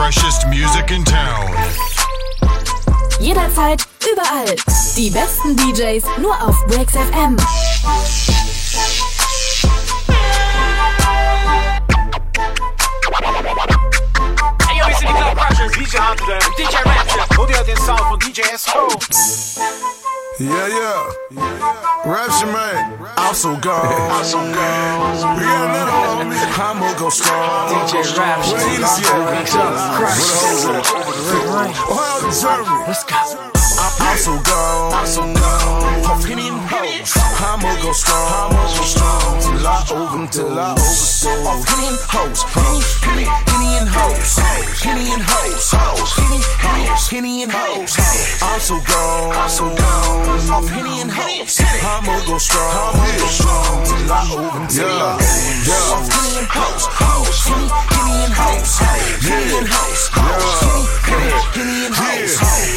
freshest music in town. Jederzeit, überall. Die besten DJs nur auf Breaks FM. Hey yo, listen to Club Crashers, DJ Hunter, DJ Rapture. Hoor je den sound van DJ SO? Yeah, yeah. Rapture, man. Also gone. Also gone. We got another one. I'ma go strong. DJ Rapture. Where he is, yeah. With a hole in it. Ohio, Germany. Let's go. I'm so gone. I'm so gone. Off Henny hoes. I'ma go strong. I'ma go strong. Till I over, till I overdose. Off and hoes. Henny, Henny, and hoes. Henny and hoes. Henny, Henny, and hoes. I'm so gone. I'm so gone. Off Henny and hoes. I'ma go strong. I'ma go strong. Till I over, till I overdose. Off Henny and hoes. Henny, Henny and hoes. Henny and hoes. Henny, Henny and hoes.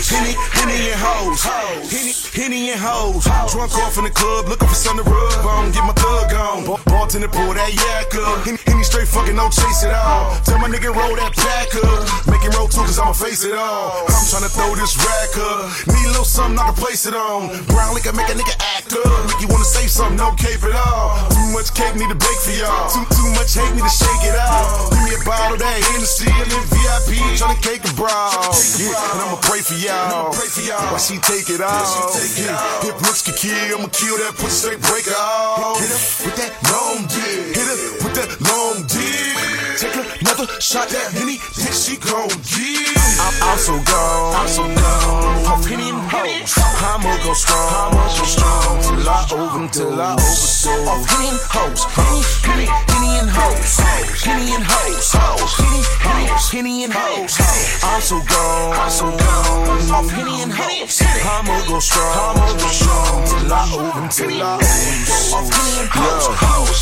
Henny, Henny and hoes. Henny, Henny and hoes. Drunk off in the club, looking for something to rub on. Get my thug on. Bartender pour that yak up. Henny, Henny straight fucking no chase it all. Tell my nigga roll that back up. Make it roll too, cause I'ma face it all. I'm tryna throw this rack up. Need a little something I can place it on. Brown liquor make a nigga act up. Make you wanna say something, no cape at all. Too much cake, need to bake for y'all. Too, too much hate, need to shake it out. Give me a bottle that Hennessy, and then VIP, tryna cake a brawl. Yeah, and I'ma pray for y'all. pray for y'all. Pray for y'all. While she take it out. Yeah. If looks can kill, I'ma kill that pussy straight break it off. Hit her with that long dick. Hit her with that long dick. Take another shot, that Henny, then she gon' get. I'm, I'm so gone. I'm so gone. Off Henny and hoes. I'ma go strong. I'ma go strong. Till I over, till I overdose. Off Henny and hoes. Henny, Henny, Henny and hoes. Henny and hoes. Henny, Henny, Henny and hoes. I'm so gone. I'm so gone. Off Henny and hoes. I'ma go strong. I'ma go strong. Till I over, till I overdose. Off Henny and hoes.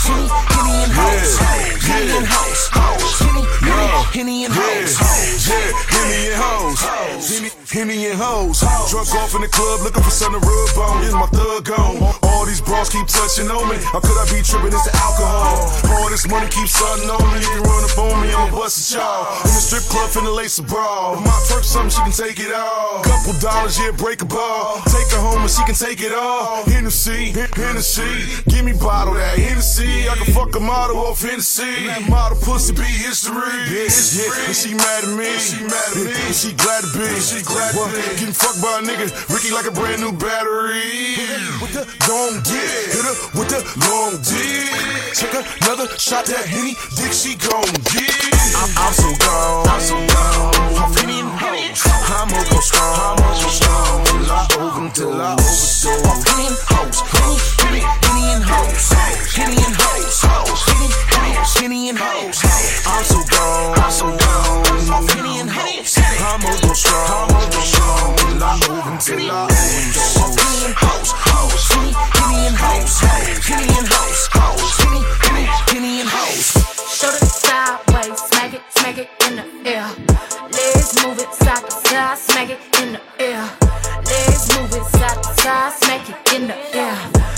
Henny, Henny and hoes. Henny and hoes. Henny, Henny, Henny and hoes. Yeah, Henny and hoes. Henny, and hoes. Drunk off in the club, looking for something to rub on. Is my thug on? All these bras keep touching on me. How could I be tripping? It's the alcohol. All this money keeps sunning on me. If you run up on me, I'ma bust a y'all. In the strip club, finna lace a bra. If my twerk something, she can take it all. Couple dollars, yeah, break a ball. Take her home and she can take it all. Hennessy, Hennessy. Give me bottle that Hennessy. I can fuck a model off Hennessy. That model pussy be history. Yeah, yeah. And she mad at me. She mad at me. And she glad to be. She glad to be. Getting fucked by a nigga. Ricky like a brand new battery. With the long dick. Hit her with the long dick. Take another shot that Henny. Dick she gon' get. I'm, I'm so gone. I'm so gone. Henny and hoes. I'ma go strong. I'ma go strong. Till I over, till I. Off Henny and hoes. Henny, Henny, Henny and hoes. Henny and hoes. Henny, Henny and hoes. I'm so gone. I'm so gone. Henny and hoes. I'ma go strong. I'ma go strong. Till I over, till I. Off Henny and hoes. Henny, Henny and hoes. Henny and hoes. Henny, Henny, Henny and hoes. It sideways, smack it, smack it in the air. Move it side to side, smack it in the air. Legs move it side to side, smack it in the air.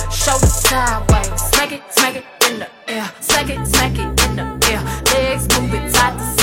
It sideways, smack it, smack it in the air. Smack it, smack it in the air. Legs move it side to side,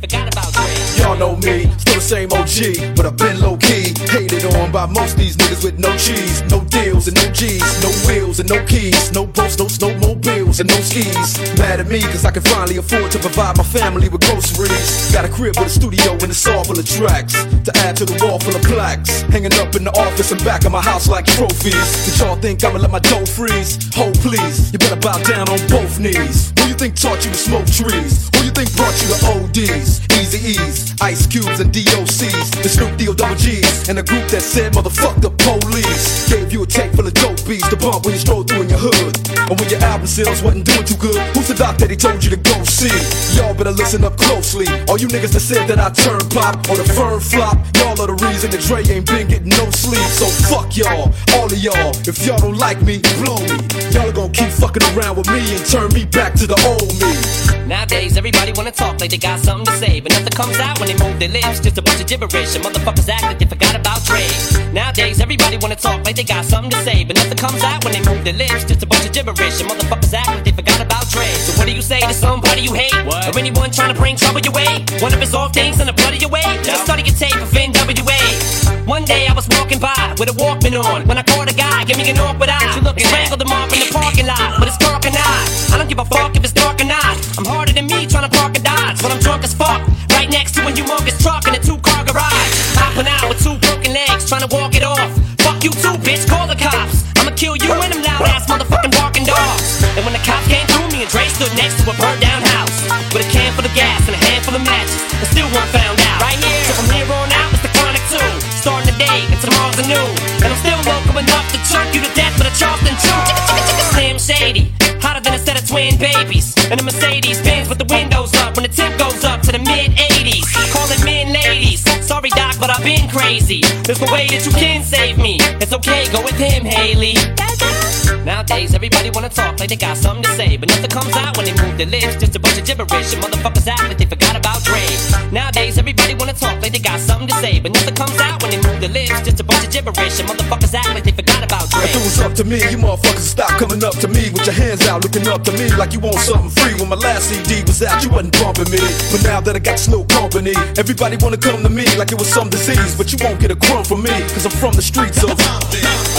forgot about Dre. Y'all know me, still the same OG, but I've been low key. Hated on by most these niggas with no cheese, no deals and no G's, no wheels and no keys, no boats, no snowmobiles and no skis. Mad at me, cause I can finally afford to provide my family with groceries. Got a crib with a studio and it's all full of tracks. To add to the wall full of plaques. Hanging up in the office and back of my house like trophies. Did y'all think I'ma let my dough freeze? Hold please, you better bow down on both knees. Who you think taught you to smoke trees? Who you think brought you to ODs? Eazy-E's, Ice Cubes and DOCs. The Snoop D-O double G's. And a group that said motherfuck the police. Gave you a tape full of dope beats to bump when you stroll through in your hood. And when your album sales wasn't doing too good, who's the doc that he told you to go see? Y'all better listen up closely. All you niggas that said that I turn pop or the firm flop, y'all are the reason that Dre ain't been getting no sleep. So fuck y'all, all of y'all. If y'all don't like me, blow me. Y'all are gonna keep fucking around with me and turn me back to the old me. Nowadays, everybody wanna talk like they got something to say, but nothing comes out when they move their lips. Just a bunch of gibberish, and motherfuckers act like they forgot about Dre. Nowadays, everybody wanna talk like they got something to say, but nothing comes out when they move their lips. Just a bunch of gibberish, and motherfuckers act like they forgot about Dre. So what do you say to somebody you hate, what? or anyone trying to bring trouble your way? One of his off things in the blood of your way. Just study your tape of NWA. One day I was walking by with a Walkman on when I caught a guy, give me an awkward eye. You look strangled him off in the parking lot, but it's dark and I. I don't give a fuck if it's dark or not. I'm harder than me trying to park a Dodge, but I'm drunk as fuck. Right next to a humongous truck in a two-car garage. Hopping out with two broken legs, trying to walk it off. Fuck you too, bitch. Call the cops. I'ma kill you and them loud ass motherfucking barking dogs. And when the cops came through, me and Dre stood next to a burned down house with a can full of gas and a handful of matches, and still one found out. Right here. So from here on out, it's the chronic two. Starting the day, and tomorrow's a new. And I'm still local enough to choke you to death with a Charleston chew. Slim Shady, hotter than a set of twin babies. And a Mercedes Benz with the windows up when the temp goes up to the mid 80s. Calling men ladies. Sorry, Doc, but I've been crazy. There's no way that you can save me. It's okay, go with him, Hailie. Nowadays, everybody wanna talk like they got something to say, but nothing comes out when they move their lips. Just a bunch of gibberish, and motherfuckers act like they forgot about Dre. Nowadays, everybody wanna talk like they got something to say, but nothing comes out when they move their lips. Just a bunch of motherfuckers act like they forgot about Dre. If it was up to me, you motherfuckers stop coming up to me with your hands out, looking up to me like you want something free. When my last CD was out, you wasn't bumping me. But now that I got slow company, everybody wanna come to me like it was some disease. But you won't get a crumb from me, cause I'm from the streets of.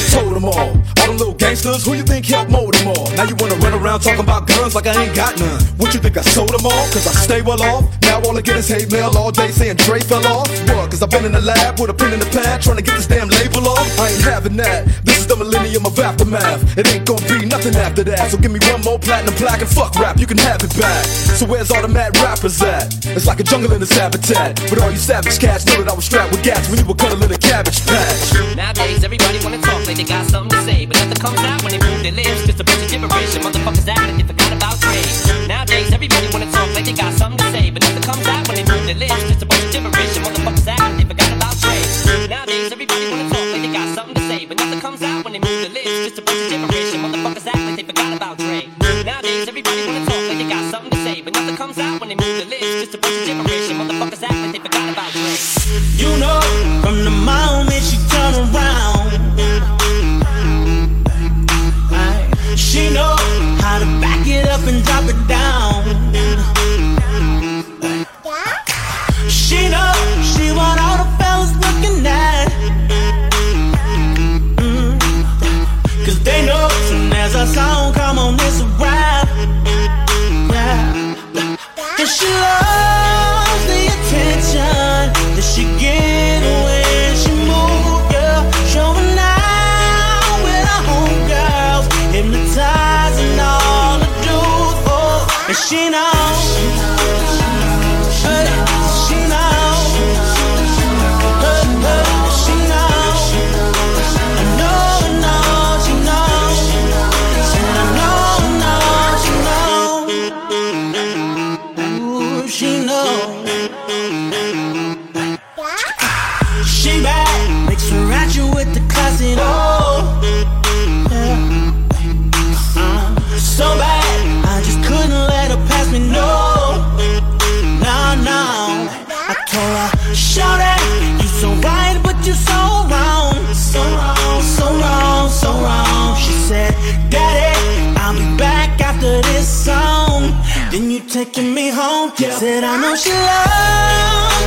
Told them all, all them little gangsters, who you think helped mold them all? Now you wanna run around talking about guns like I ain't got none. What you think I sold them all? Cause I stay well off. Now all I get is hate mail all day saying Dre fell off. What? Cause I've been in the lab with a pen in the pad trying to get this damn label off. I ain't having that. This is the millennium of aftermath. It ain't gonna be nothing after that. So give me one more platinum plaque and fuck rap, you can have it back. So where's all the mad rappers at? It's like a jungle in its habitat. But all you savage cats know that I was strapped with gas when you were cuddling a cabbage patch. Nowadays, everybody wanna talk they got something to say, but nothing comes out when they move their lips. Just a bunch of gibberish, and motherfuckers like they forgot about Dre. Nowadays, everybody wanna talk like they got something to say, but nothing comes out when they move their lips. Just a bunch of gibberish, and motherfuckers like they forgot about Dre. Nowadays, everybody wanna talk like they got something to say, but nothing comes out when they move their lips. Just a bunch of gibberish, and motherfuckers act like they forgot about Dre. Nowadays, everybody wanna talk like they got something to say, but nothing comes out when they move their lips. Just a bunch of gibberish, and motherfuckers act like they forgot about Dre. You know, from the moment she turned around, she know how to back it up and drop it down. She know she want all the fellas looking at. Mm. Cause they know soon as a song come on, it's a rap. Yeah. Cause she loves taking me home. Yeah. Said I know she loves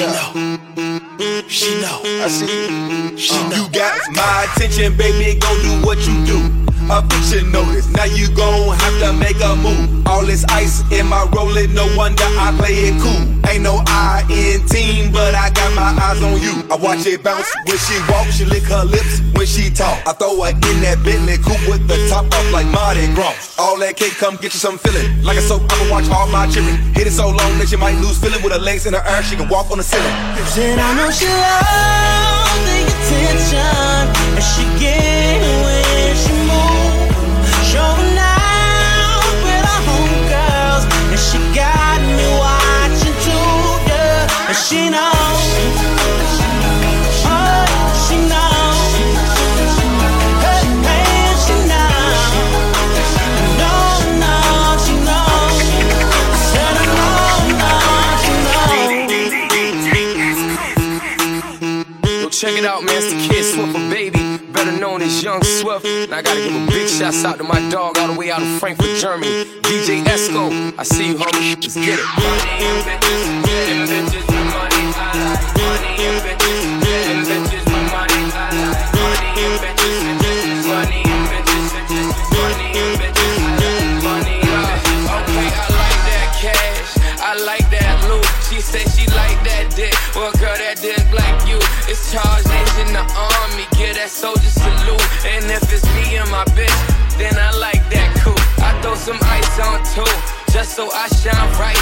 She know. She know. I see. She uh. know. You got my attention, baby. Go do what you do. A fiction notice. Now you gon' have to make a move. All this ice in my rolling, no wonder I play it cool. Ain't no I in team, but I got my eyes on you. I watch it bounce when she walk, she lick her lips when she talk. I throw her in that Bentley coupe with the top off like Mardi Gras. All that cake, come get you some feeling. Like a soap, I'ma watch all my children. Hit it so long that you might lose feeling with her legs in her air. She can walk on the ceiling. Said I know she loves the attention, and she get she oh. Yo, check it out, man. It's the kid Swift, baby. Better known as Young Swift. And I gotta give a big shout out to my dog all the way out of Frankfurt, Germany. DJ Esco. I see you, homie. Let's get it. Money and bitches. Bitches with money. I like money and bitches. Bitches. I like and bitches. And bitches. And. Money and bitches. Okay, I like that cash. I like that loot. She said she like that dick. Well, girl, that dick like you. It's charged in the army. Get that soldier salute. And if it's me and my bitch, then I like that cool. I throw some ice on too, just so I shine bright.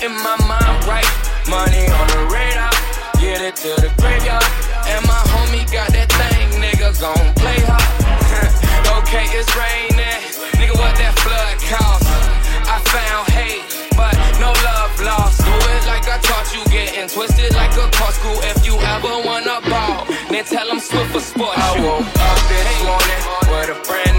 Getting my mind right. Money on the radar, get it to the graveyard. And my homie got that thing, nigga, gon' play hard. okay, it's raining, nigga, what that flood cost? I found hate, but no love lost. Do it like I taught you, getting twisted like a car school. If you ever wanna ball, then tell them Swift for sport. I woke up this morning with a brand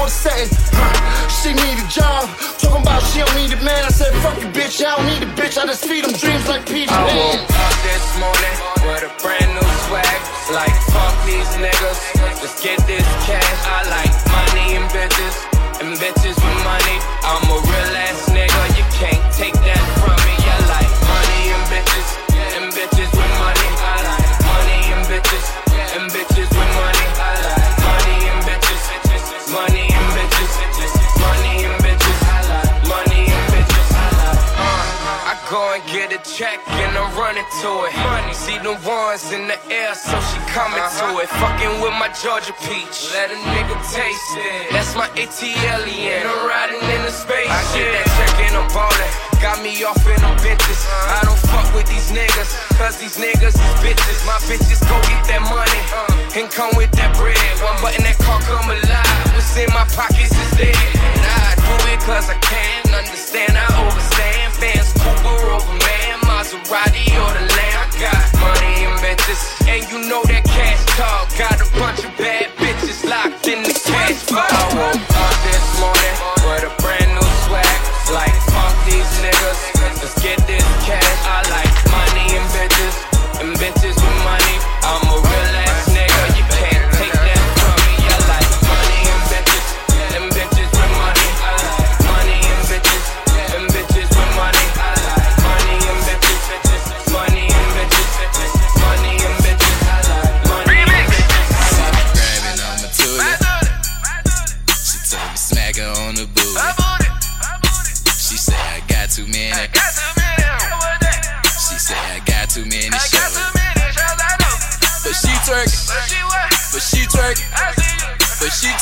for the setting. She need a job. Talking about she don't need a man. I said, fuck you, bitch. I don't need a bitch. I just feed them dreams like I Man. woke up this morning to it. Money, see the ones in the air, so she coming to uh-huh. it. Fucking with my Georgia peach, let a nigga taste it. That's my ATL and I'm riding in the space. I get that check and I'm ballin'. Got me off in them bitches. Uh-huh. I don't fuck with these niggas, cause these niggas is bitches. My bitches go get that money uh-huh. and come with that bread. One button that car come alive. What's in my pockets is dead. And I do it cause I can. Understand, I overstand. Fans Cooper over man. Maserati or the Lamb. Got money and bitches. And you know that cash talk. Got a bunch of bad bitches locked in the cash vault.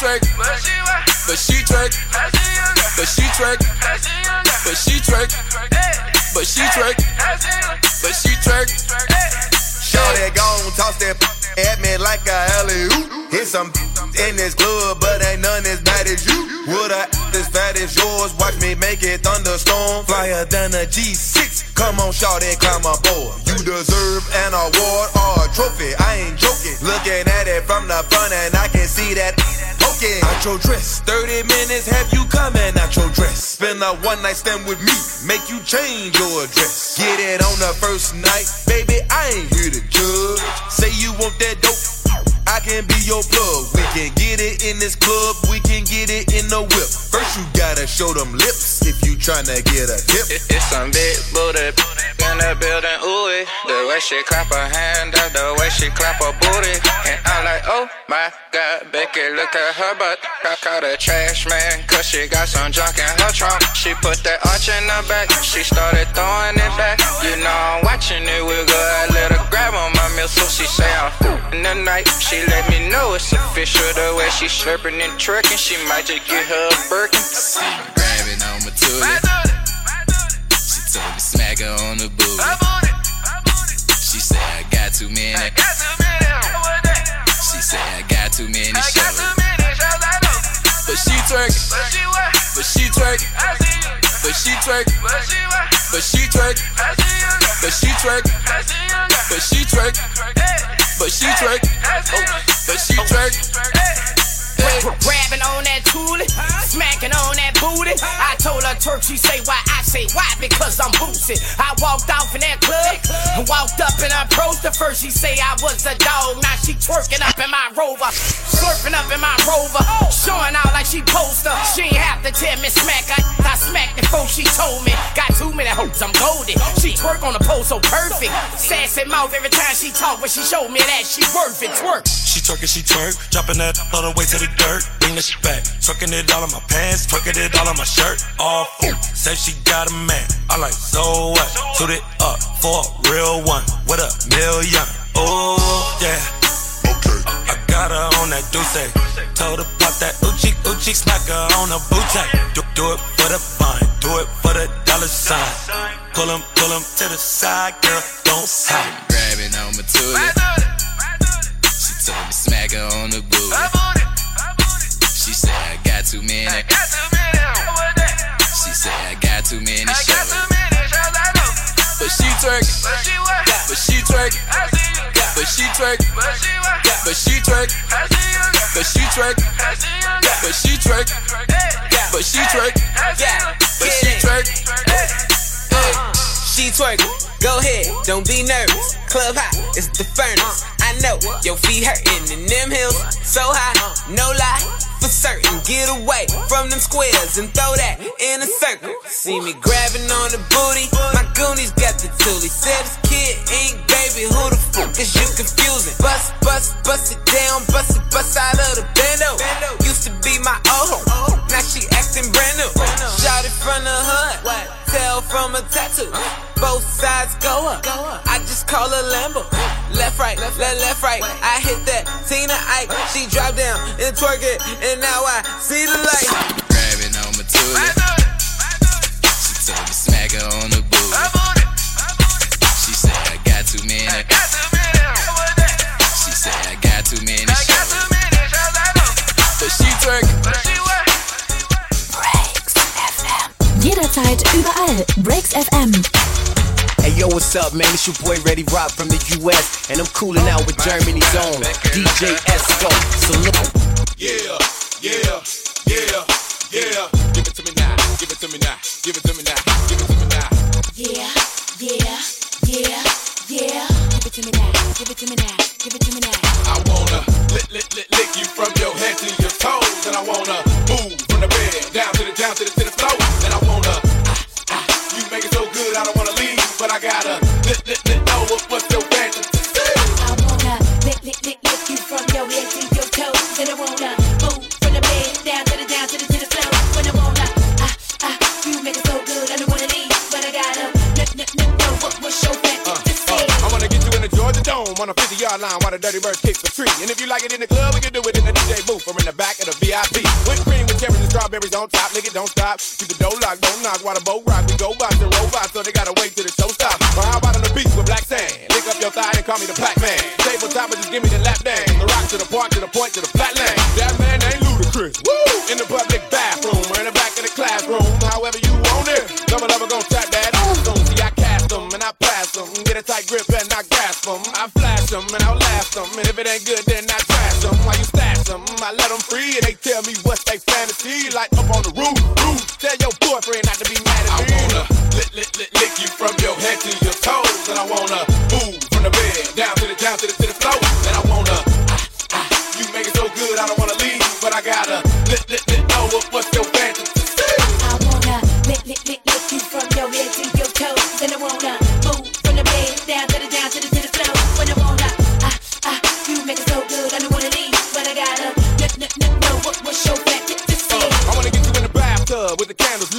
But she twerking. But she twerking. But she twerking. But she twerking. But she twerking. But she twerking. Shorty gon' toss that at me like a alley oop. Hit some in this club, but ain't none as bad as you. Would I as fat as yours? Watch me make it thunderstorm. Flyer than a G6. Come on, shorty, climb aboard. You deserve an award or a trophy. I ain't joking. Looking at it from the front, and I can see that poking out your dress. 30 minutes have you coming out your dress. Spend a one night stand with me, make you change your address. Get it on the first night, baby. I ain't here to judge. Say you want that dope. I can be your plug. We can get it in this club. We can get it in the whip. First you gotta show them lips if you tryna get a tip. It's some big booty in the building, ooh it. The way she clap her hand up, the way she clap her booty. And I'm like, oh my god, Becky, look at her butt. I caught a trash man, cause she got some junk in her trunk. She put that arch in her back, she started throwing it back. You know I'm watching it, we go, I let her grab on my missile. She say I'm in the night, she let me know it's official. The way she slurping and twerking, she might just get her a Birkin. Grabbing on my tootie told smack her on the booty. I'm on it. I'm on it. She said I got too many. I got too many. She said I got too many. I got too many shows. I know. But she twerking. But she what? But she twerking. I see you. But she twerking. But she what? But she twerking. I see you. But she twerking. I see you. But she twerking. But she twerking. But she. Hey, Grabbing on that toolie, smacking on that booty. I told her Turk, she say why I say why because I'm bootsy. I walked off in that club, and walked up and approached her first. She say I was a dog, now she twerking up in my rover, slurping up in my rover, showing out like she poster. She ain't have to tell me smack. I, I smacked before she told me. Got too many hopes, I'm golden. She twerk on the pole so perfect. Sassy mouth every time she talk, but she showed me that she worth it. Twerk. She twerk and she twerk, dropping that all the way to the dirt. Bring that shit back, twerking it all on my pants, twerking it all on my shirt. All full, say she got a man. I like so what? Toot it up for a real one with a million. Oh yeah. Okay. I got her on that Duce. Told her pop that Uchi Uchi smacker on a booty. Do, do it for the fun, do it for the dollar sign. Pull 'em, pull 'em to the side, girl. Don't hide. Grabbing on my tootie. She told me smack her on the booty got too many. I got too many. She said I got too many I. Got too many. But she. But she? But she But she. But she? But she But she But she. But she Go ahead, don't be nervous. Club hot, it's the furnace. I know your feet hurtin' in them heels so high, no lie for certain. Get away from them squares and throw that in a circle. See me grabbing on the booty, my goonies got the toolie. Said this kid ain't baby, who the fuck is you confusing? Bust, bust, bust it down, bust it, bust out of the bando. Used to be my old, now she acting brand new. Shot it from the hood, tell from a tattoo. Both sides go up. I just call her Lambo. Left, right, left, left, left, right. I hit that Tina Ike. She drop down and twerk it, and now I see the light. Grabbing on my tootie. She told me smack her on the booty. She said I got too many. She Jederzeit, überall. Breaks FM. Hey yo, what's up, man? It's your boy Ready Rock from the US, and I'm cooling out with Germany's own DJ Esco. Salute. Yeah, yeah, yeah, yeah. Give it to me now, give it to me now, give it to me now, give it to me now. Yeah, yeah, yeah, yeah. Give it to me now, give it to me now, give it to me now. I wanna lick, lick, lick, lick you from your head to your toes, and I wanna on a 50 yard line while the Dirty Birds kick the tree. And if you like it in the club, we can do it in the DJ booth or in the back of the VIP. Whipped cream with cherries and strawberries on top. Nigga, don't stop. Keep the door locked, don't knock while the boat rock. We go by the robots, so they gotta wait till the show stops. But Tabletop and just give me the lap dance. The rock to the park, to the point, to the flatland. That man ain't ludicrous. Woo! In the public bathroom or in the back of the classroom. However you want it. Double up, gon' tap that. Soon see I cast them and I pass them. Get a tight grip and I grasp them. I flash them and I'll laugh them. And if it ain't good, then I trash them. While you stash them, I let them free and they tell me what's they fantasy. Like up on the roof, roof. Tell your boyfriend not to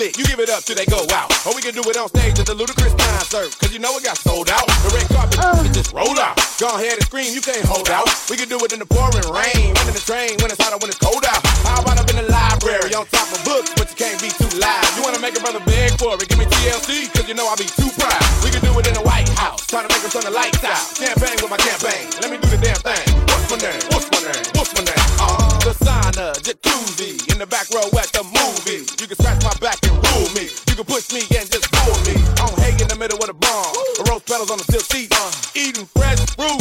with the candles lit. You give it up till they go out. Or we can do it on stage at the Ludacris concert. Cause you know it got sold out. The red carpet can just roll out. Go ahead and scream, you can't hold out. We can do it in the pouring rain, running the train when it's hot or when it's cold out. How about up in the library on top of books, but you can't be too loud. You wanna make a brother beg for it? Give me TLC, cause you know I be too proud. We can do it in the White House, trying to make us turn the lights out. Campaign with my campaign. Let me do the damn thing. What's my name? What's my name? What's my name? Uh, the sauna, jacuzzi, in the back row at the push me and just fool me. I'm hanging in the middle of the barn. The rose petals on the silk seat. Uh, eating fresh fruit.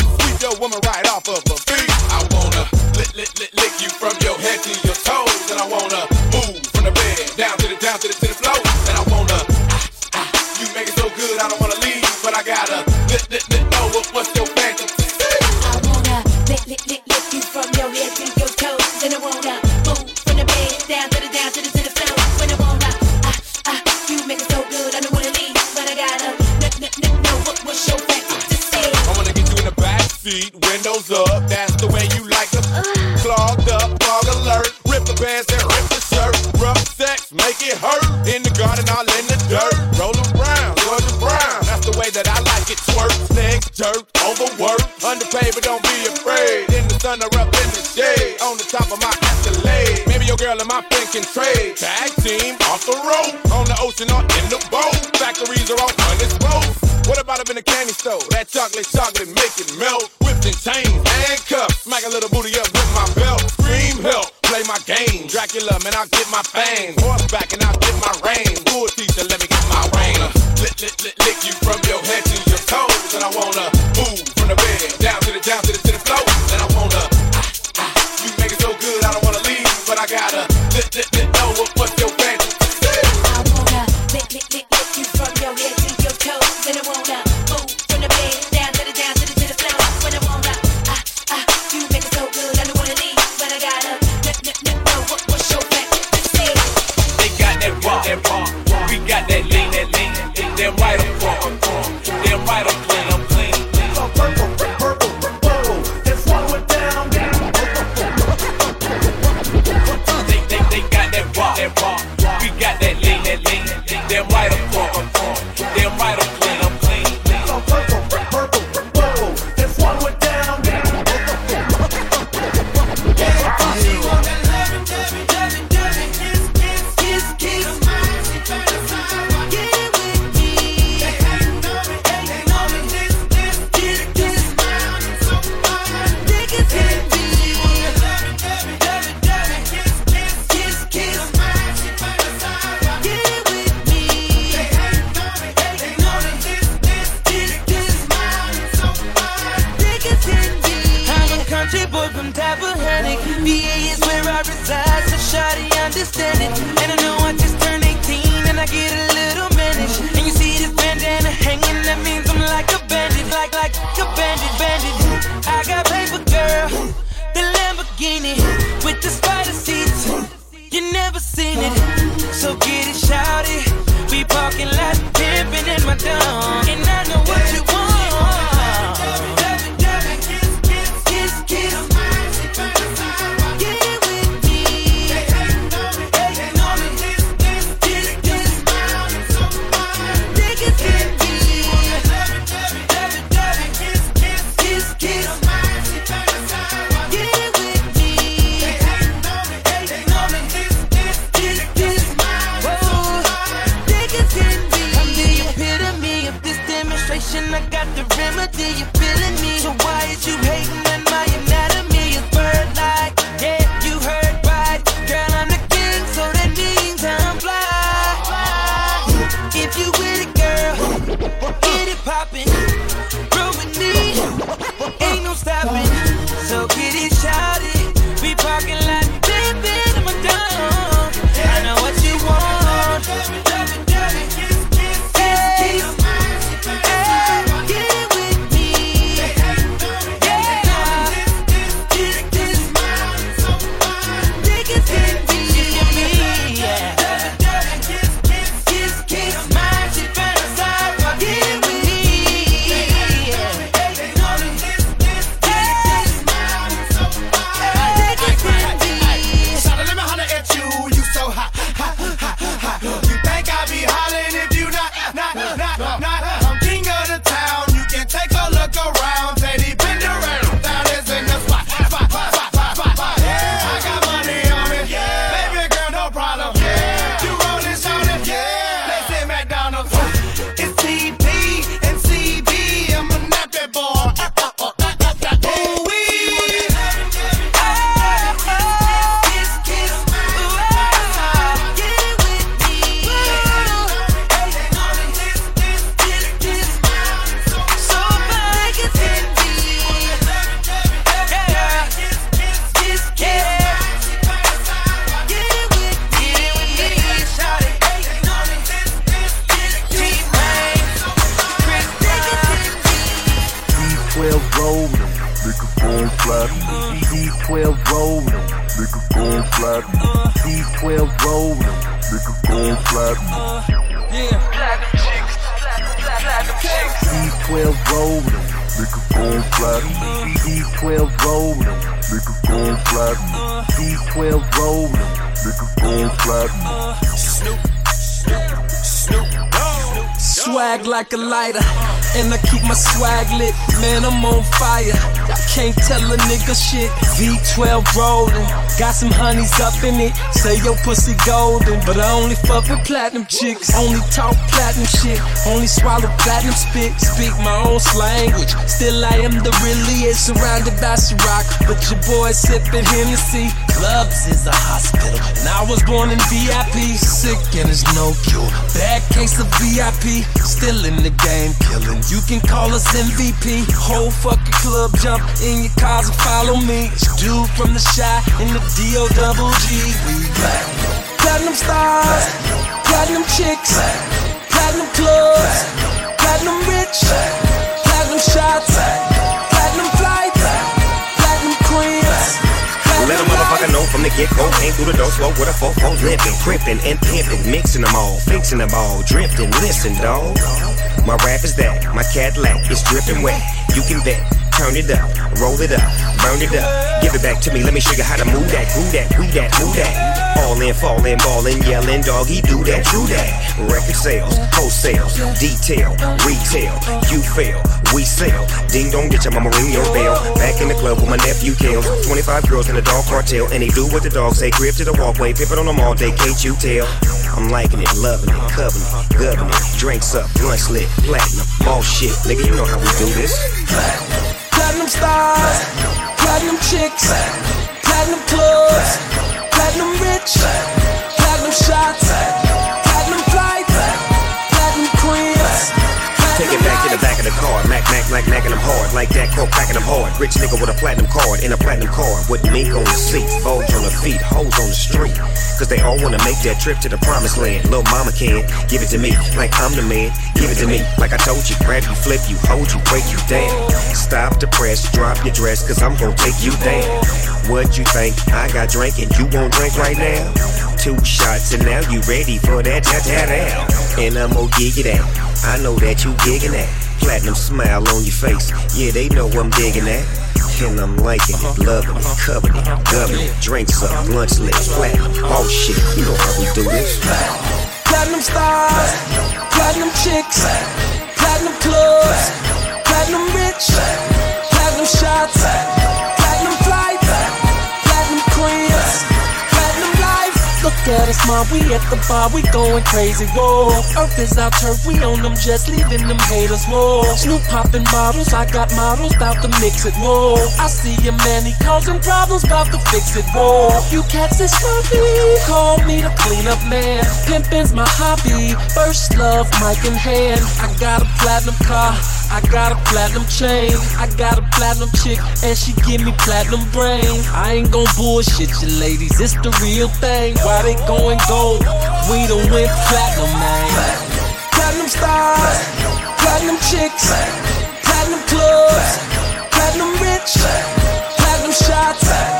type of honey. VA is where I reside, so shawty understand it. And I know I just turned 18 and I get a little managed. And you see this bandana hanging, that means I'm like a bandit, like like a bandit, bandit. I got paper, girl, the Lamborghini with the spider seats. You never seen it, so get it shouted. We parking lot pimping in my dome, and I know what you want. B12 rolling. Nigga gon' flat him. D12 rolling. Nigga gon' flat him. D12 rolling. Nigga gon' flat. Snoop. Snoop. Snoop. Snoop. Swag like a lighter, and I keep my swag lit. Man, I'm on fire. Can't tell a nigga shit. V12 rollin', got some honeys up in it. Say your pussy golden, but I only fuck with platinum chicks. Only talk platinum shit, only swallow platinum spit. Speak my own language. Still, I am the realest. Surrounded by Ciroc, but your boy sippin' Hennessy. Clubs is a hospital, and I was born in VIP. Sick and there's no cure. Bad case of VIP. Still in the game, killing. You can call us MVP. Whole fucking club jump in your cars and follow me. It's dude from the shy in the D O double G. We platinum. Platinum stars, platinum chicks, platinum clubs, platinum rich, platinum shots, Motherfucker know from the get go. Came through the door slow with a 4 4 limping, crimping, and pimping. Mixing them all, fixing them all, drifting. Listen, dawg. My rap is that, my Cadillac is dripping wet. You can bet. Turn it up, roll it up, burn it up. Give it back to me, let me show you how to move that, groove that, we that, move that. All in, falling, ballin', yelling, doggy, do that, do that. Record sales, wholesales, detail, retail. You fail, we sell. Ding dong, get your mama ring your bell. Back in the club with my nephew Kale. 25 girls in the dog cartel, and they do what the dogs say. Grip to the walkway, pimpin' on them all day, can't you tell? I'm liking it, loving it, covering it, gubbing it. Drinks up, lunch lit, platinum, all shit. Nigga, you know how we do this. Platinum stars, platinum chicks, platinum clubs, platinum rich, platinum shots, Take it back to the back of the car. Mac, Mac, Mac, macking them hard. Like that, coke cracking them hard. Rich nigga with a platinum card in a platinum car. With mink on the seat, Vogue on the feet, hoes on the street. Cause they all wanna make that trip to the promised land. Little mama can't give it to me like I'm the man. Give it to me like I told you. Grab you, flip you, hold you, break you down. Stop the press, drop your dress, cause I'm gonna take you down. What you think? I got drink and you won't drink right now? Two shots and now you ready for that, that, that. And I'm gonna gig it out. I know that you gigging that. Platinum smile on your face. Yeah, they know I'm digging that. And I'm liking it, uh-huh. loving it, uh-huh. covering it, uh-huh. gubbing it. Drinks up, lunch lit, platinum. Oh shit, you know how we do this. Platinum stars, platinum chicks, platinum clubs, platinum rich, at us, mom, we at the bar, we going crazy, whoa. Earth is our turf, we on them just leaving them haters, whoa. Snoop popping bottles, I got models, bout to mix it, whoa. I see a man, he causing problems, bout to fix it, whoa. You cats is sloppy, call me the cleanup man. Pimpin's my hobby, first love, mic in hand. I got a platinum car, I got a platinum chain. I got a platinum chick, and she give me platinum brain. I ain't gon' bullshit you ladies, it's the real thing. Why they going gold? We done went platinum, man. Platinum stars, platinum chicks, platinum clubs, platinum rich, platinum shots,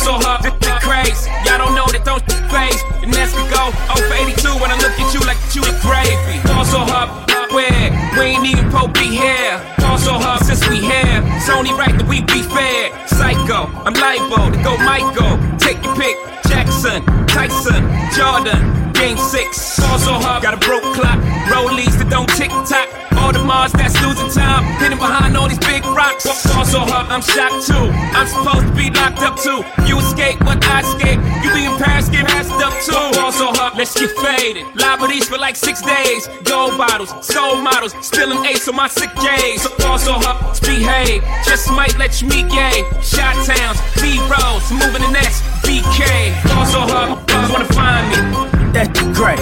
so hard, craze. Y'all don't know that don't phase. And that's we go 0 for 82 when I look at you like you the gravy. Ball so hard, where? We ain't even Pope be here. Ball so hard since we here. It's only right that we be fair. Psycho, I'm liable to go Michael. Take your pick. Jackson, Tyson, Jordan. Game sick, kicks. Also hard, got a broke clock. Rollies that don't tick tock. Audemars that's losing time. Hidden behind all these big rocks. Also hard, I'm shocked too. I'm supposed to be locked up too. You escape, but I escape. You be in Paris, get passed up too. Also hard, let's get faded. Liberties for like six days. Gold bottles, soul models. Spilling ace on my sick days. Also hard, behave. Just might let you meet gay. Shot towns, B rolls, moving the next BK. Also hard, wanna find me. That's great.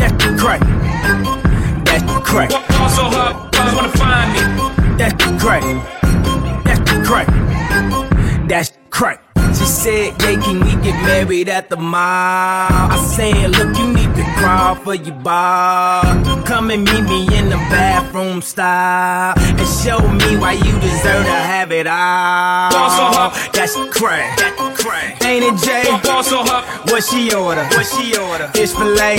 That's great. Also hard, wanna find me. That's great. That's great. That's great. She said, yeah, can we get married at the mall? I said, look, you need to crawl for your bar. Come and meet me in the bathroom style. And show me why you deserve to have it all. That's crack. That's crack. Ain't it, Jay? What she order? What she order? Fish fillet.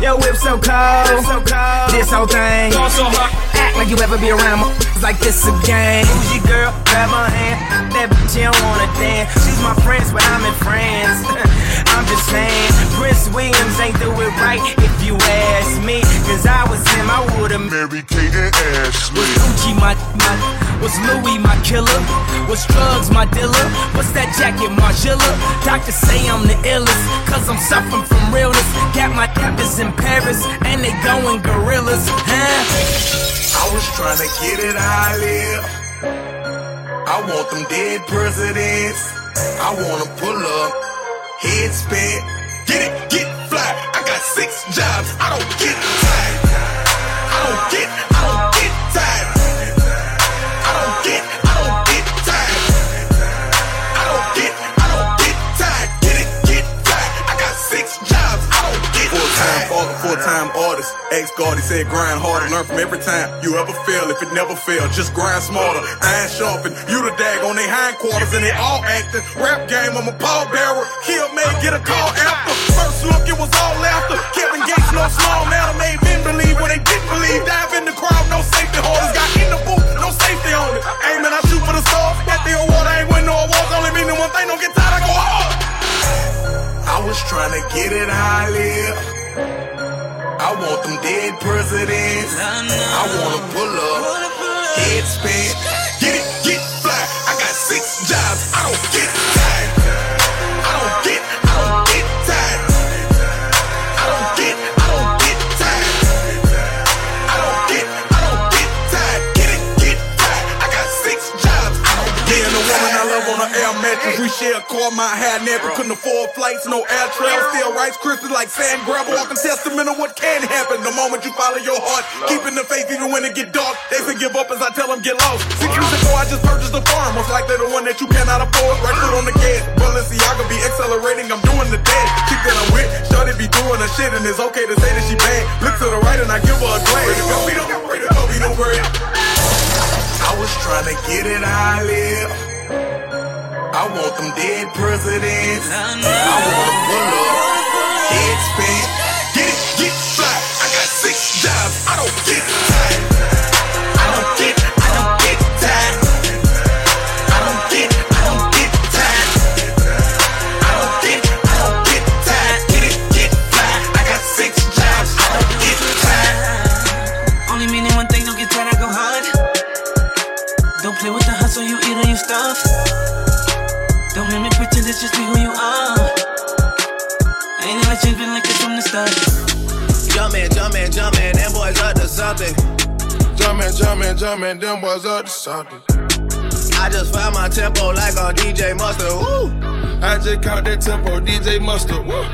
Yo, whip so cold. So cold. This whole thing. Act like you ever be around my like this again. Who's your girl? Grab her hand. That bitch, she don't wanna dance. She's my friend, but I'm in France. I'm just saying, Prince Williams ain't do it right if you ask me. Cause I was him, I would've married Kate and Ashley. Was Gucci my, my, was Louis my killer? Was drugs my dealer? What's that jacket, Margiela? Doctors say I'm the illest, cause I'm suffering from realness. Got my captors in Paris, and they going gorillas, huh? I was trying to get it I live. I want them dead presidents. I wanna pull up, head spin, get it, get fly. I got six jobs, I don't get tired. I don't get, I don't get tired. Full time tired. father, full time artist. Ex guard, he said grind harder, learn from every time you ever fail. If it never fail, just grind smarter. Iron sharpen, you the dag on their hindquarters, and they all acting. Rap game, I'm a pallbearer. Kill may get a call after. First look, it was all laughter. Kevin Gates, no small matter, made men believe what they didn't believe. Dive in the crowd, no safety holders. Got in the booth, no safety on it. Aiming, I shoot for the stars. At the award, I ain't win no awards. Only meaning one thing, don't get tired, I go hard. I was trying to get it I live. I want them dead presidents. I wanna pull up, head spin, get it, get fly. I got six jobs, I don't air mattress. We share a car, my hair nappy. Couldn't afford flights, no air travel. Still Rice crispy like sand gravel. Walking testament of what can happen. The moment you follow your heart, keeping the faith even when it get dark. They say give up as I tell them get lost. Six years ago, I just purchased a farm. Most likely the one that you cannot afford. Right foot on the gas. Balenciaga be accelerating. I'm doing the dance. Chick that I'm with, Shorty be doing her shit, and it's okay to say that she bad. Look to the right and I give her a glance. Ready to go, we don't, ready to go, we don't worry. I was trying to get it I live. I want them dead presidents. I wanna pull up, head spin, get it, get fly. I got six jobs, I don't get tired. I don't get, I don't get tired. I don't get, I don't get tired. I don't get, I don't get tired. Get it, get fly. I got six jobs, I don't get tired. Only meaning one thing, don't get tired, I go hard. Don't play with the hustle, you eat on your stuff. It's just be who you are. Ain't never been like this from the start. Jumpin', jumpin', jumpin', them boys up to something. Jumpin', jumpin', jumpin', them boys up to something. I just found my tempo like on DJ Mustard. Woo! I just caught that tempo, DJ Mustard. Woo!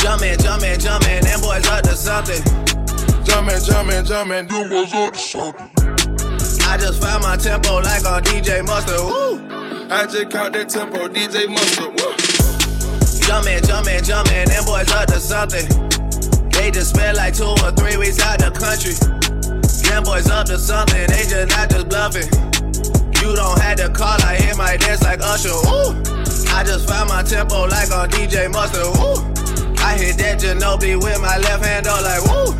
Jumpin', jumpin', jumpin', them boys up to something. Jumpin', jumpin', jumpin', them boys up to something. I just found my tempo like on DJ Mustard. Woo! I just caught that tempo, DJ Mustard. Woo! Jumpin', jumpin', jumpin', them boys up to something. They just spent like two or three weeks out the country. Them boys up to something, they just not just bluffing. You don't have to call, I hear my dance like Usher. Ooh. I just found my tempo like on DJ Mustard. Ooh. I hit that Ginobili with my left hand, though, like woo.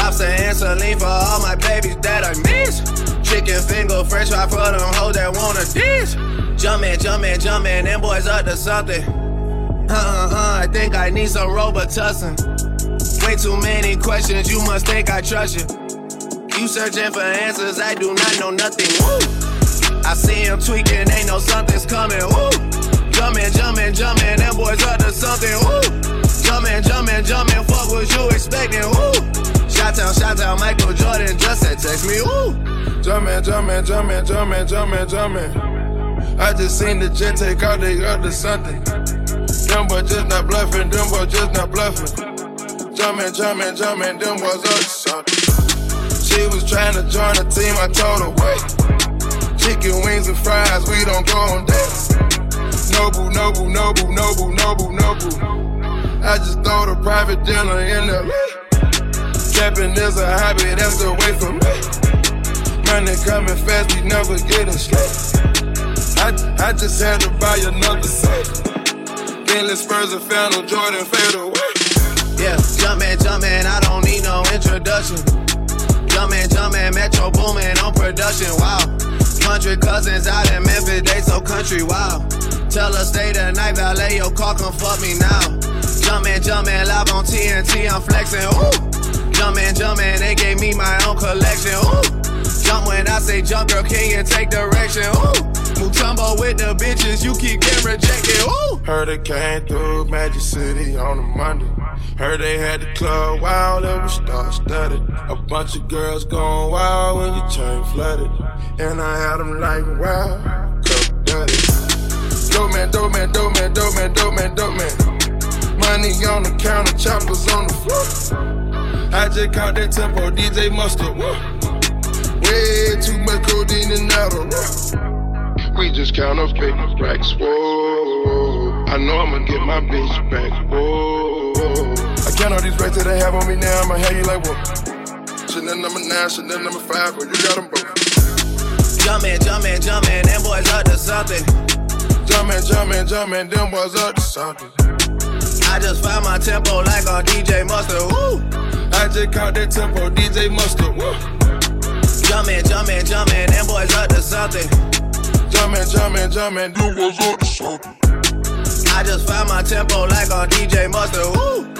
Lobster and saline for all my babies that I miss. Chicken finger, fresh fry for them hoes that wanna dish. Jumpin', jumpin', jumpin', them boys up to something. Uh uh uh, I think I need some Robitussin. Way too many questions, you must think I trust you. You searching for answers, I do not know nothing. Woo! I see him tweaking, ain't no something's coming. Woo! Jumping, jumping, jumping, them boys up to something. Woo! Jumping, jumping, jumping, fuck what you expecting. Woo! Shout out, shout out, Michael Jordan just said text me. Woo! Jumping, jumping, jumping, jumping, jumping, jumping. I just seen the jet take out, up to something. Them boys just not bluffing, them boys just not bluffing. Jumping, jumping, jumping, them boys up something. She was trying to join the team, I told her wait. Chicken wings and fries, we don't go on dates. Noble, noble, noble, noble, noble, noble. I just throw the private dinner in the Trapping is a hobby, that's the way for me. Money coming fast, we never getting straight. I, I just had to buy another set. Bentley Spurs and Phantom Jordan fade away. Yeah, jumpin', jumpin', I don't need no introduction. Jumpin', jumpin', Metro boomin' on production, wow. Hundred cousins out in Memphis, they so country, wow. Tell her stay the night, valet your car, come fuck me now. Jumpin', jumpin', live on TNT, I'm flexin', ooh. Jumpin', jumpin', they gave me my own collection, ooh. Jump when I say jump, girl, can you take direction, ooh. Mutombo with the bitches, you keep getting rejected, ooh. Heard it came through Magic City on a Monday. Heard they had the club wild, it was star studded. A bunch of girls going wild when your chain flooded. And I had them like, wow, cup dirty. Dope man, dope man, dope man, dope man, dope man, dope man. Money on the counter, choppers on the floor. I just caught that tempo, DJ Mustard. Woo. Way too much codeine and Adderall. We just count up big racks, whoa. I know I'ma get my bitch back, whoa. I count all these racks that they have on me now, I'ma have you like, whoa. Chanel number nine, Chanel number five, but you got them both. Jumpin', jumpin', jumpin', them boys up to something. Jumpin', jumpin', jumpin', them boys up to something. I just found my tempo like on DJ Mustard, woo. I just caught that tempo, DJ Mustard, woo. Jumpin', jumpin', jumpin', them boys up to something. Jumpin', jumpin', jumpin', them boys up to something. I just found my tempo like on DJ Mustard, woo.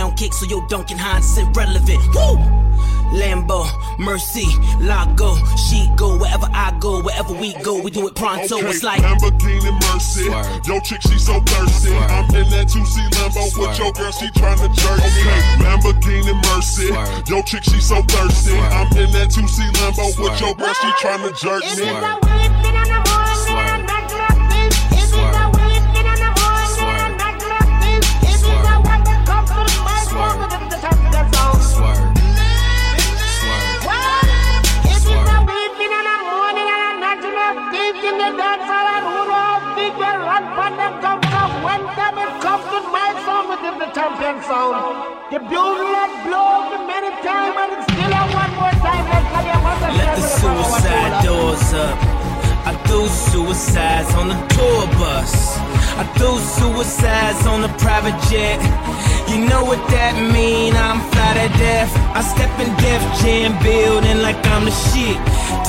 pound cake, so your Duncan Hines is irrelevant. Woo! Lambo, Mercy, Lago, she go wherever I go, wherever we go, we do it pronto. Okay, It's like Lamborghini Mercy. Yo, chick, she so thirsty. I'm in that 2C Lambo with your girl, she tryna jerk me. Okay, Lamborghini Mercy. Yo, chick, she so thirsty. I'm in that 2C Lambo with your girl, she tryna jerk me. Champion sound. The buglet blows me many times and it's still a one more time. Let's have your mother Let the suicide doors up. I do suicides on the tour bus. I do suicides on the private jet. You know what that mean? I'm fly to death. I step in Def Jam building like I'm the shit.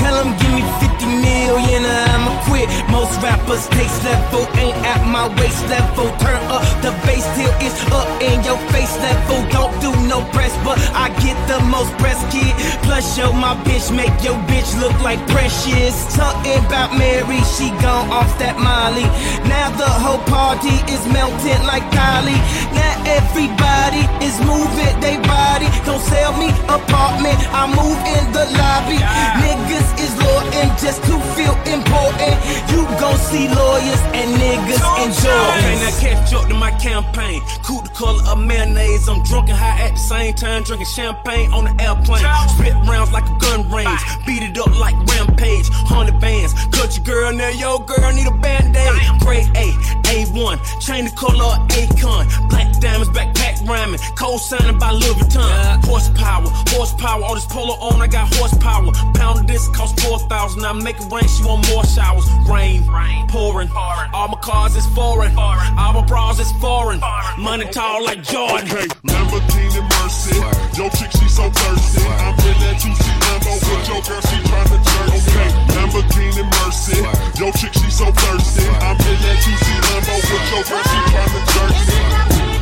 Tell 'em give me 50 million or I'ma quit. Most rappers taste level ain't at my waist level. Turn up the bass till it's up in your face level. Don't do no press, but I get the most press kid. Plus, show my bitch make your bitch look like precious. Something about Mary, she gone off that Molly. Now the whole party is melting like Kylie. Now everybody is moving they body. Don't sell me apartment, I move in the lobby. Niggas is loyal just to feel important. You gon' see lawyers and niggas enjoy. Okay, now catch up to my campaign. Cool the color of mayonnaise. I'm drunk and high at the same time, drinking champagne on the airplane. Spit rounds like a gun range. Beat it up like rampage. Hundred bands. Cut your girl, now yo girl need a band-aid. Grade A, A1. Chain the color of Akon. Black diamonds, backpack rhyming. Cold signing by Louis Vuitton. Horsepower, horsepower. All this polo on, I got horsepower. Pound of this cost 4,000. I make it rain, she want more showers. Rain, rain. pouring. All my cars is foreign. foreign. All my bras is foreign. Money tall like Jordan. Okay, Lamborghini Mercy. Yo, chick, she so thirsty. I'm in that 2C Lambo with your girl, she tryna jerk. Okay, Lamborghini Mercy. Yo, chick, she so thirsty. I'm in that 2C Lambo with your girl, she tryna jerk.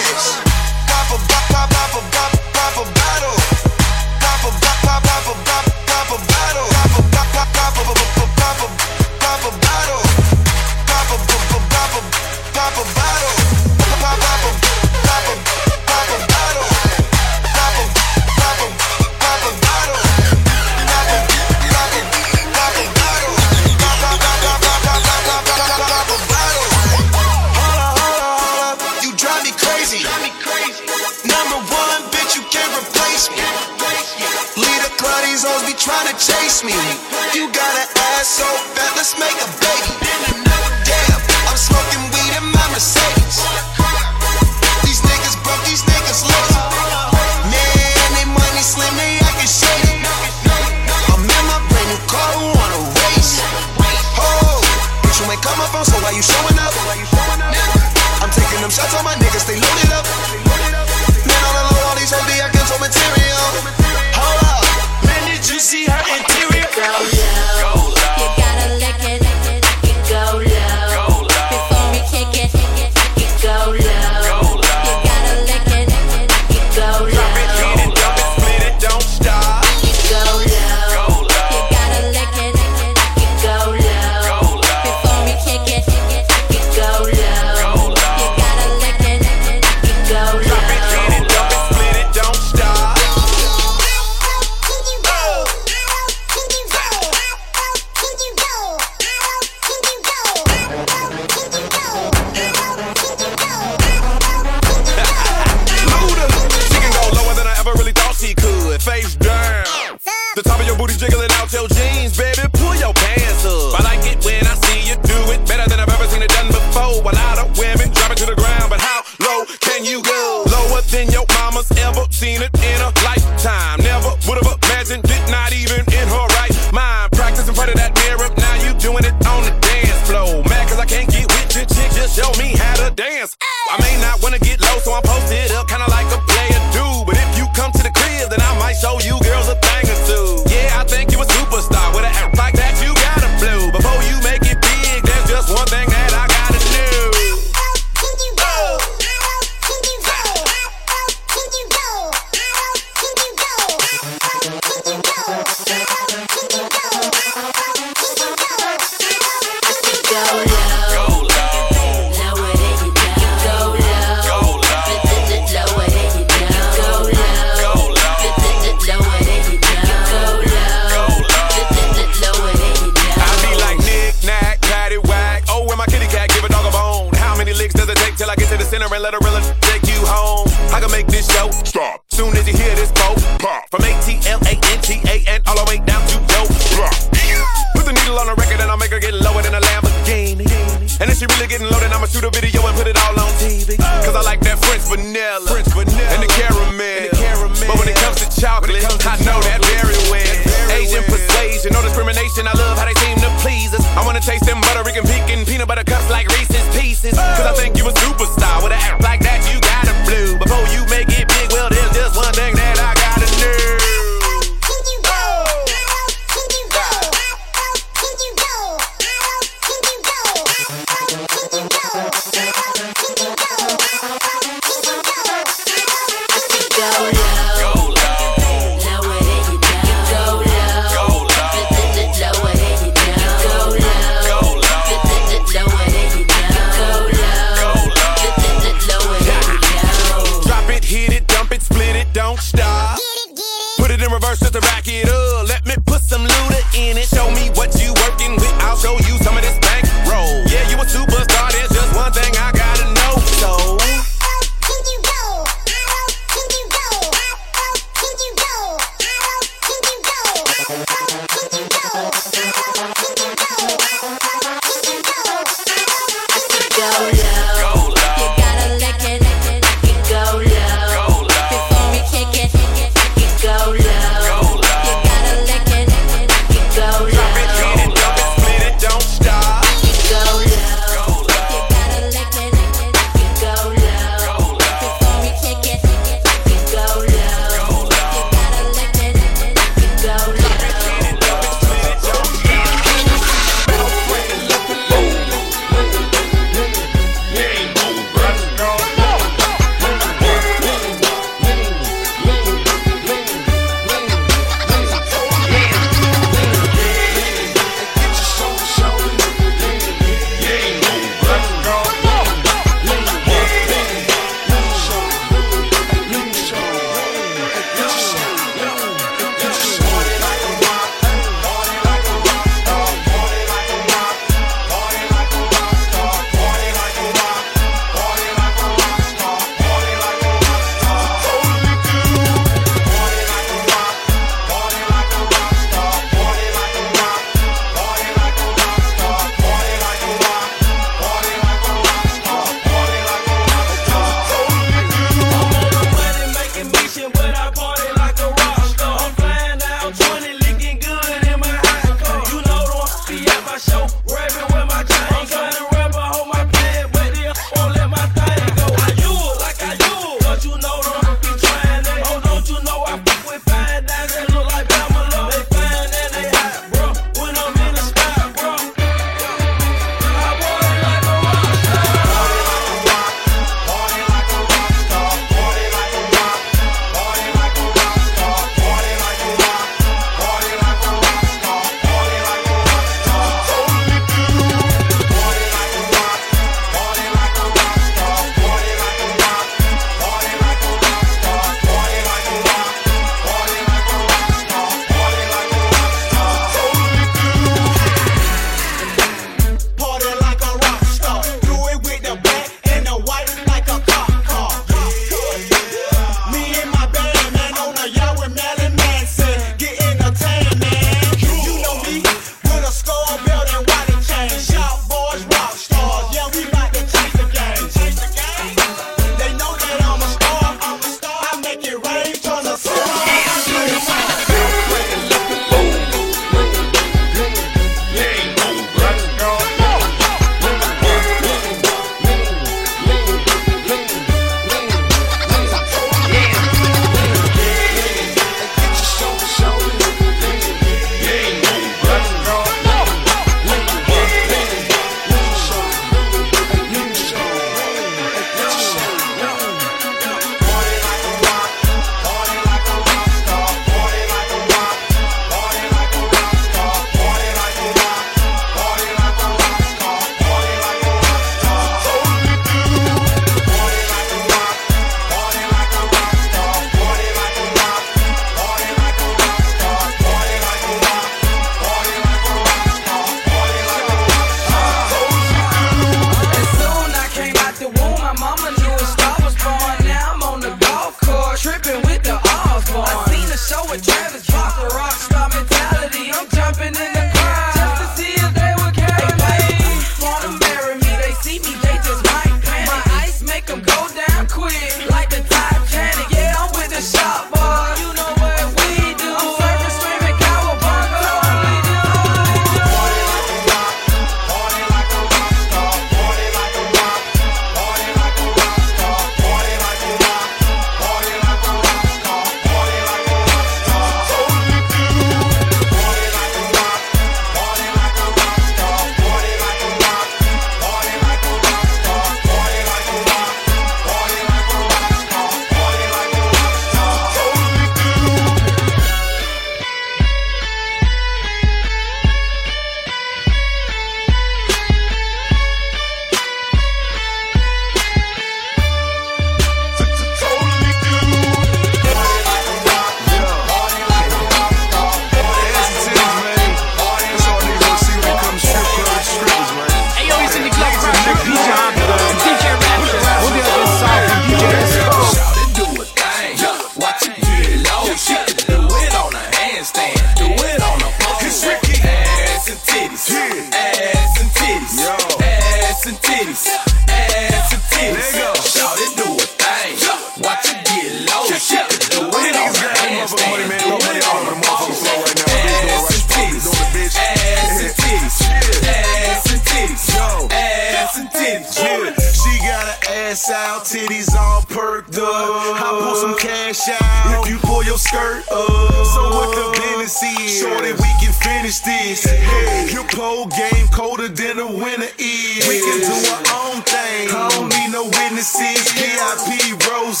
No. VIP rose,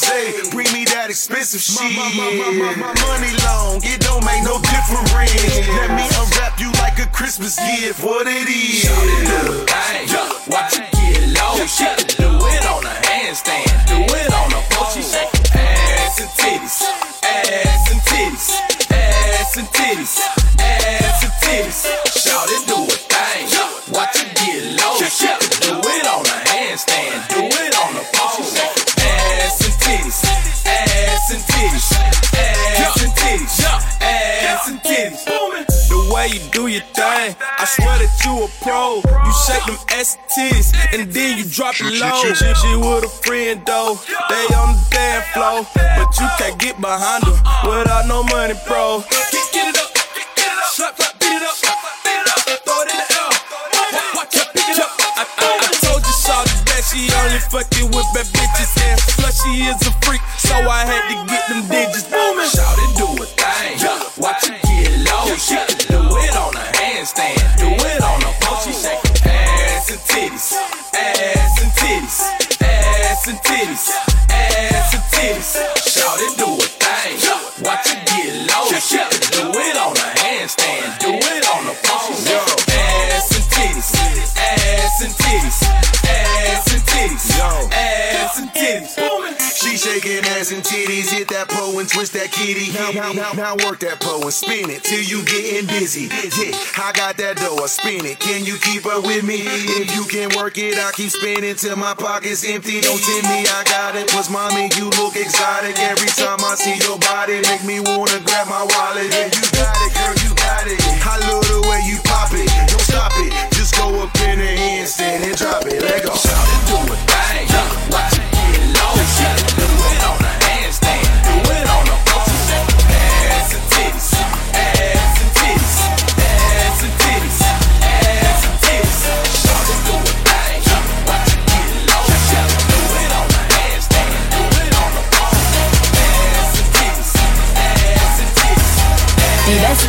bring me that expensive shit. My money long, it don't make no difference. Let me unwrap you like a Christmas gift. What it is? do a thing. Watch it get low. Shit, do it on a handstand. Do it on a. She shake ass and titties, ass and titties, ass and titties, ass and titties. Shout it, do a way you do your thing, I swear that you a pro. You shake them ass and then you drop it low. She, she with a friend though, they on the dance floor, but you can't get behind them without no money, bro. Get, get it up, get it up, slap, slap, beat it up, beat it up, throw it in the air. Watch, it, pick it up. I, I, I told you, Shawty, that she only fucking with bad bitches, and plus she is a freak, so I had to get them digits booming. Shout it, do a thing. Watch it get low. Shit, titties, ass and titties, hit that pole and twist that kitty. Now, now, now, now work that pole and spin it till you getting dizzy. Yeah, I got that dough, I spin it. Can you keep up with me? If you can work it, I keep spinning till my pockets empty. Don't tell me I got it, cause mommy, you look exotic. Every time I see your body, make me wanna grab my wallet. Yeah, you got it, girl, you got it. I love the way you pop it. Don't stop it, just go up in the handstand and drop it. Let go. Shout it, do a thing. Watch it get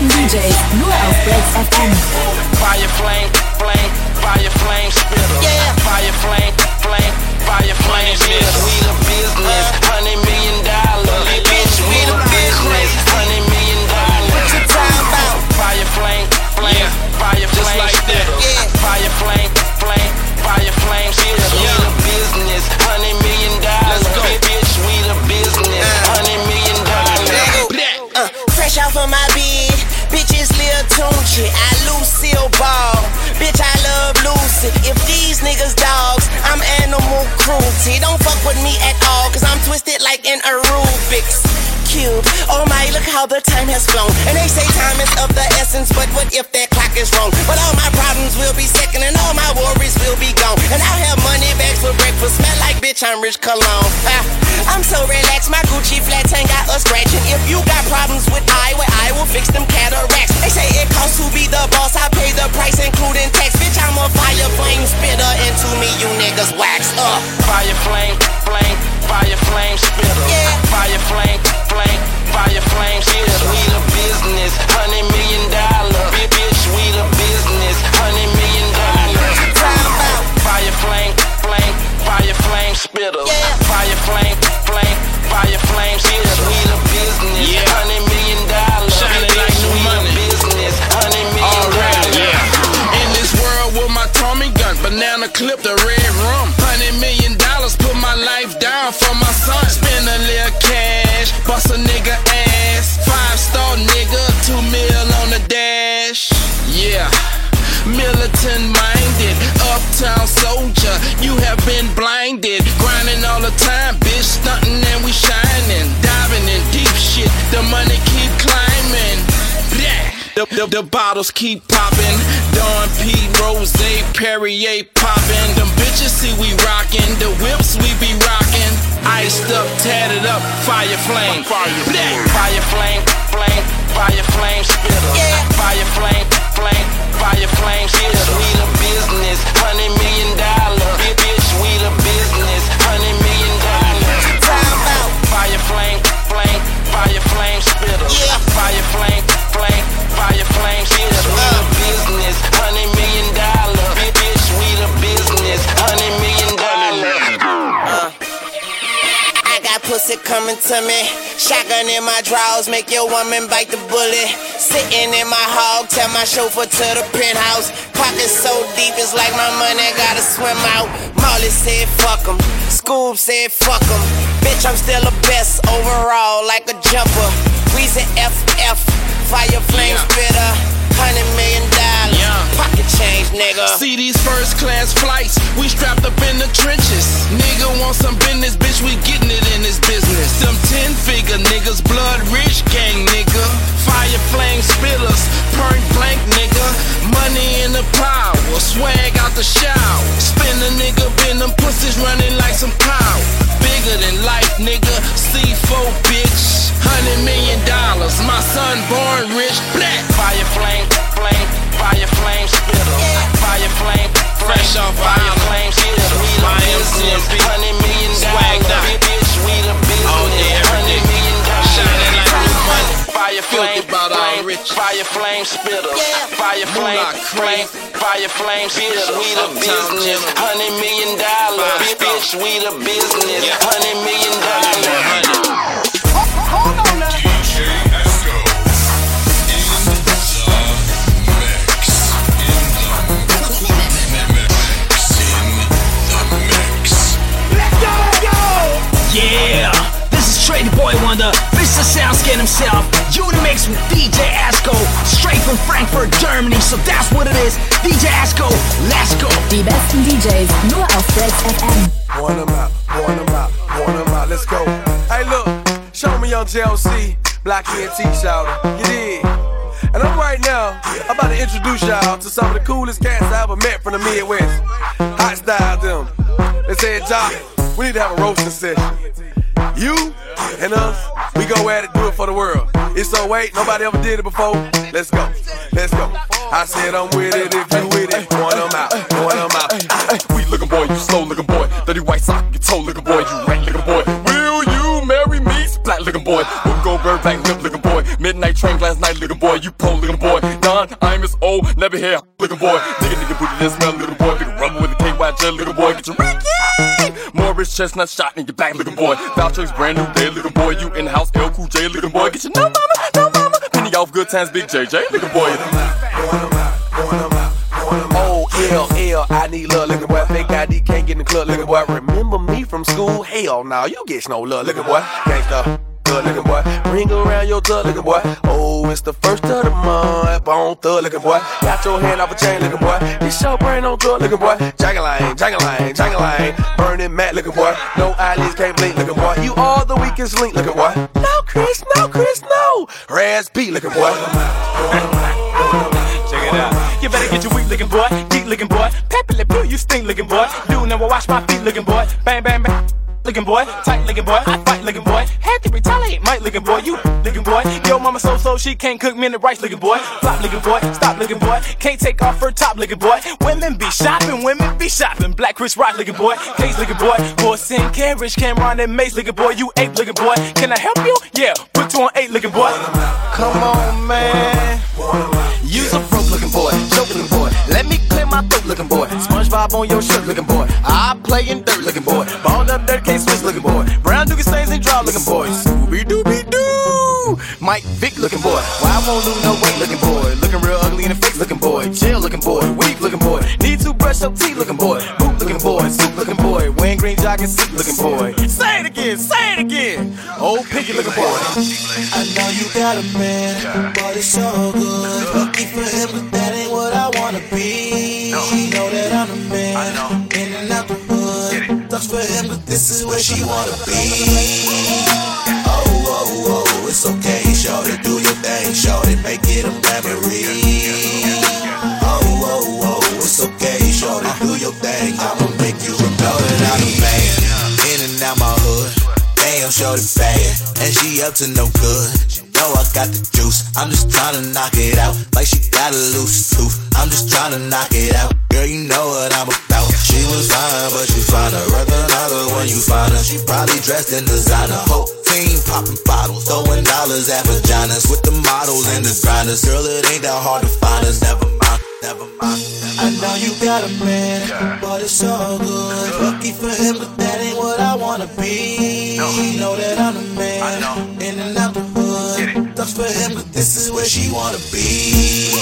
Besten DJs nur auf Breaks FM. Fire flame, flame, fire flame spitter. Yeah. Fire flame, flame, fire flame spitter. Tunechi, I Lucille Ball, bitch I love Lucy. If these niggas dogs, I'm animal cruelty. Don't fuck with me at all, cause I'm twisted like a Rubik's cube. Oh my, look how the time has flown. And they say time is of the essence, but what if that clock is wrong? But all my problems will be second, and all my worries will be gone. And I'll have money bags for breakfast, smell like bitch, I'm rich cologne. Ah, I'm so relaxed, my Gucci flats ain't got a scratch. And if you got problems with I, well, I will fix them cataracts. They say it costs to be the boss, I pay the price, including tax. Bitch, I'm a fire flame spitter, and to me, you niggas wax up. Fire flame, flame, fire flame spitter. Yeah. Fire flame, flame, fire flame spitter. We the business, hundred million dollar. Bitch, we the business, hundred million dollar. Fire flame, flame, fire flame spitter. Fire flame, flame, fire flame spitter. We the business, hundred million dollars. Bitch, we the business, hundred million dollars. In this world with my Tommy gun, banana clip the for my son. Spend a little cash, bust a nigga ass. Five star nigga, two mil on the dash. Yeah. Militant minded, uptown soldier, you have been blinded. Grinding all the time, bitch, stunting and we shining. Diving in deep shit, the money keep climbing. Yeah. The, the, the bottles keep popping. Dom P, Rose, Perrier popping. Them bitches see we rockin', the whips we be rockin'. Iced up, tatted up, fire flame. Fire, fire flame, flame, fire flame, spitter. Fire flame, flame, fire flame, spitter. We the business, hundred million dollar. Pussy coming to me. Shotgun in my drawers, make your woman bite the bullet. Sitting in my hog, tell my chauffeur to the penthouse. Pockets so deep, it's like my money gotta swim out. Molly said fuck 'em, Scoob said fuck 'em. Bitch, I'm still the best overall, like a jumper. Weezy FF, fire flame spitter. Hundred million dollars, pocket change, nigga. See these first class flights, we strapped up in the trenches. Nigga want some business, bitch, we getting it in this business. Them 10 figure niggas, blood rich gang nigga. Fire flame spitters, point blank nigga. Money in the power, swag out the shower. Spin a nigga, been them pussies running like some cow. Bigger than life, nigga. C4 bitch. Hundred million dollars, my son born rich. Black fire flame, flame, fire flame spitter. Fire flame, fresh off fire flame spitter. We the business, hundred million dollars. Bitch, we the business, hundred million dollars. Shining like new money. Fire flame, flame, fire flame spitter. Fire flame, flame, fire flame spitter. We the business, hundred million dollars. Bitch, we the business, hundred million dollars. Yeah, this is Trader Boy Wonder, Mr. Soundscan himself. You in the mix with DJ Esco, straight from Frankfurt, Germany. So that's what it is. DJ Esco, let's go. Die besten DJs nur auf Flex FM. Point 'em out, point 'em out, point 'em out, let's go. Hey, look, show me on JLC, Black ENT shouter. You did. And I'm right now about to introduce y'all to some of the coolest cats I ever met from the Midwest. Hot Stylz them. They said, Joc, we need to have a roasting session. You and us, we go at it, do it for the world. It's so wait, nobody ever did it before. Let's go, let's go. I said I'm with it if you with it. Point 'em out, point 'em out. We looking boy, you slow looking boy. Dirty white sock, you toe looking boy. You rat looking boy. Boy. Whoop go bird back lip looking boy. Midnight train last night looking boy. You pole looking boy. Don, I'm as old, never hair looking boy. Nigga, nigga, booty, this smell looking boy. Big rubber with a KY gel looking boy. Get your Ricky. Morris Chestnut shot in your back looking boy. Vouchers brand new day looking boy. You in house, LL Cool J looking boy. Get your no mama, no mama. Penny off good times, big JJ looking boy. Oh, L, L, I need love, looking boy. Fake ID can't get in the club, looking boy. Remember me from school? Hell no, you get no love, looking boy. Gangsta, good looking boy. Ring around your thug, looking boy. Oh, it's the first of the month. Bone thug, looking boy. Got your hand off a chain, looking boy. This your brain on drug, looking boy. Jangalang, jangalang, jangalang. Burning mad, looking boy. No eyelids can't blink, looking boy. You are the weakest link, looking boy. No, Chris, no, Chris, no. Raz B, looking boy. Check it out. You better get your weak looking boy, geek looking boy, peppily poo, you stink looking boy. Do never wash my feet looking boy. Bang, bang, bang. Looking boy, tight looking boy, I fight looking boy, had to retaliate, might looking boy, you looking boy. Yo, mama so so she can't cook me in the rice looking boy, flop looking boy, stop looking boy, can't take off her top looking boy. Women be shopping, women be shopping, black Chris Rock looking boy, case looking boy, horse and carriage, Cam'ron and Mase looking boy, you ape looking boy. Can I help you? Yeah, put you on eight looking boy. Come on, man. Use a broke looking boy, joke looking boy. My throat looking boy. SpongeBob on your shirt looking boy. I play in dirt looking boy. Balled up dirt can't switch looking boy. Brown dookie stains and draw looking boy. Scooby Dooby Doo. Mike Vick looking boy. Why I won't lose no weight looking boy. Looking real ugly in the face looking boy. Jail looking boy. Weak looking boy. Need to brush up teeth looking boy. Boot looking boy. Soup looking boy. Jogging suit looking boy. Say it again. Say it again. Old piggy looking boy. I know you got a man, but it's so good. Looking for him, but that ain't what I wanna be. She know that I'm the man, in and out the hood. Thugs for him, but this is where she wanna be. Oh, oh, oh, it's okay, shorty, do your thing, shorty, make it a memory. Oh, oh, oh, it's okay, shorty, do your thing, I'ma you shorty bad, and she up to no good. She know I got the juice. I'm just tryna knock it out, like she got a loose tooth. I'm just tryna knock it out. Girl, you know what I'm about. She was fine, but you find her. Recognize her when you find her. She probably dressed in designer. Whole team popping bottles, throwing dollars at vaginas with the models and the grinders. Girl, it ain't that hard to find us. Never mind, never mind. I know you got a man, but it's all good. Lucky for him, but that ain't what I wanna be. She know that I'm the man, in and out the hood. Sucks for him, but this is where she wanna be.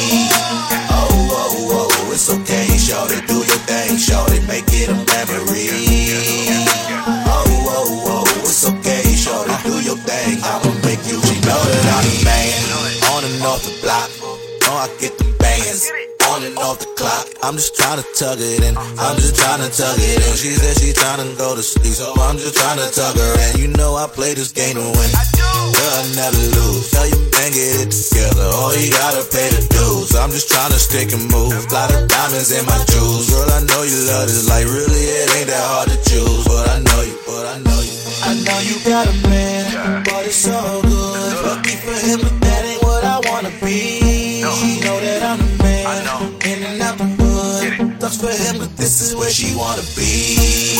Oh, oh, oh, it's okay, shorty, do your thing, shorty, make it a memory. Oh, oh, oh, it's okay, shorty, do your thing, I'ma make you. She know that I'm the man, on and off the block. Know I get them bands on and off the clock. I'm just trying to tug it in. I'm just trying to tug it in. She said she trying to go to sleep, so I'm just trying to tug her in. You know I play this game to win. Girl, I never lose. Tell your man get it together. Oh, you gotta pay the dues. I'm just trying to stick and move. Lot of diamonds in my jewels. Girl, I know you love this. Like really, it ain't that hard to choose. But I know you. But I know you. I know you got a man, but it's all good. Lucky for him, for him, but this is where she wanna be.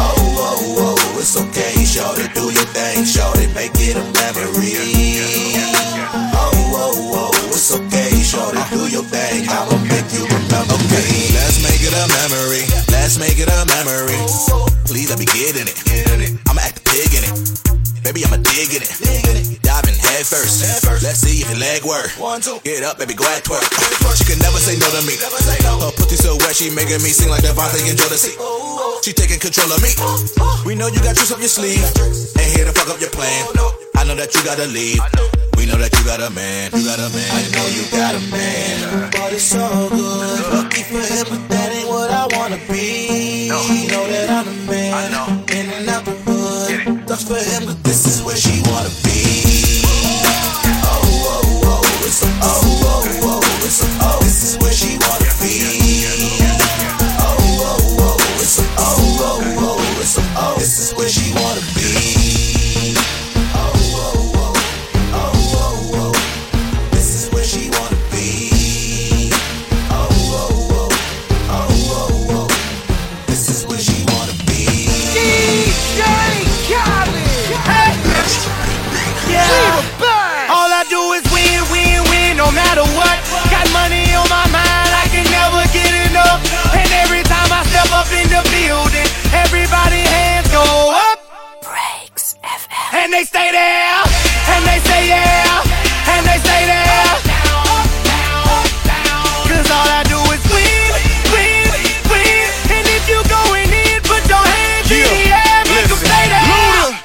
Oh, oh, oh, it's okay, shorty, do your thing, shorty, make it a memory. Oh, oh, oh, it's okay, shorty, do your thing, I'ma make you remember me. Let's make it a memory, let's make it a memory. Please let me get in it, I'ma act a pig in it. Baby, I'ma dig in it. Diving head first. Let's see if your leg work. One, two. Get up, baby, go at twerk. She can never say no to me. Her she making me sing like DeVante and Jodeci. She taking control of me. We know you got tricks up your sleeve. Ain't here to fuck up your plan. I know that you gotta leave. We know that you got a man. You got a man. I know you got a man, but it's so good. Lucky for him, but that ain't what I wanna be. She know that I'm a man, in and out the hood. Sucks for him, but this is where she wanna be. Stay there, and they say yeah, and they stay there. Cause all I do is win, win, win. And if you going in, put your hands in the air, make 'em stay there.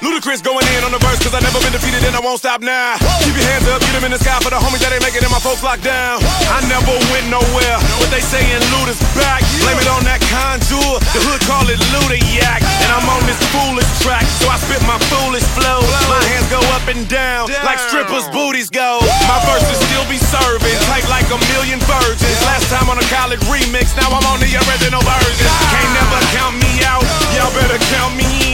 Luda, Ludacris going in on the verse, cause I never been defeated and I won't stop now. Keep your hands up, get them in the sky for the homies that ain't making it and my folks locked down. I never went nowhere, but they saying Luda's back. Blame it on that Conjure, the hood call it Luda Yak. And I'm on this foolish track, so I spit my foolish flow. My hands go up and down, like strippers' booties go. My verses still be serving, tight like a million virgins. Last time on a college remix, now I'm on the original version. Can't never count me out, y'all better count me in.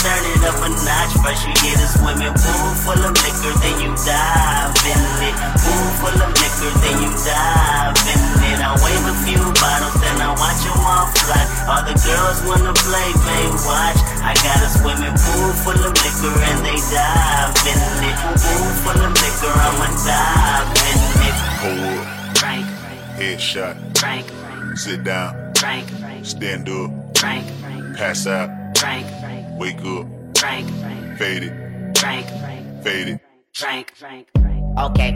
Turn it up a notch. First you get a swimming pool full of liquor, then you dive in it. Pool full of liquor, then you dive in it. I wave a few bottles, then I watch them all fly. All the girls wanna play, babe, watch. I got a swimming pool full of liquor, and they dive in it. Pool full of liquor, I'ma dive in it. Hold up. Frank, Headshot. Frank, Sit down. Frank, Stand up. Frank, Pass out. Frank, Wake up. Frank, Fade it. Frank, Fade it. Frank, Frank. Okay.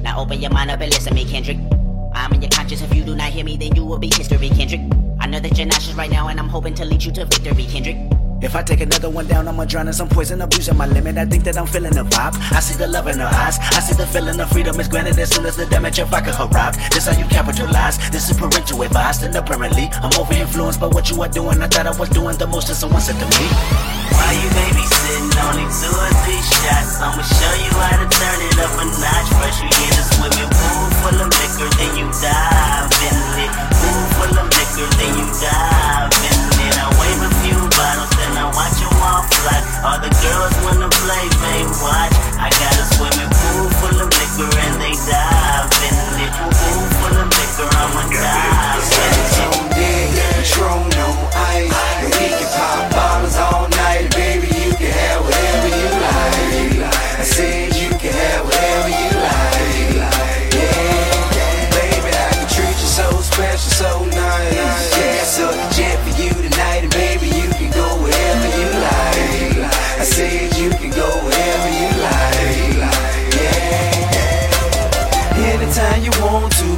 Now open your mind up and listen to me, Kendrick. I'm in your conscience. If you do not hear me, then you will be history, Kendrick. I know that you're nauseous right now, and I'm hoping to lead you to victory, Kendrick. If I take another one down, I'ma drown in some poison, abusing my limit. I think that I'm feeling the vibe. I see the love in her eyes. I see the feeling of freedom is granted as soon as the damage of vodka arrives. This how you capitalize. This is parental advice, and apparently I'm over influenced by what you are doing. I thought I was doing the most, and someone said to me. Why you babysitting? Only two or three shots. I'ma show you how to turn it up a notch. First you get a swimming pool full of liquor, then you dive in it. Pool full of liquor, then you dive in it. Bottles, then I watch them all fly. All the girls wanna play, babe, watch. I got a swimming pool full of liquor and they dive in it. Pool full of liquor, I'ma dive in it. on deck, Patron on ice. And we can pop bottles all night, baby. You can have whatever you like. I said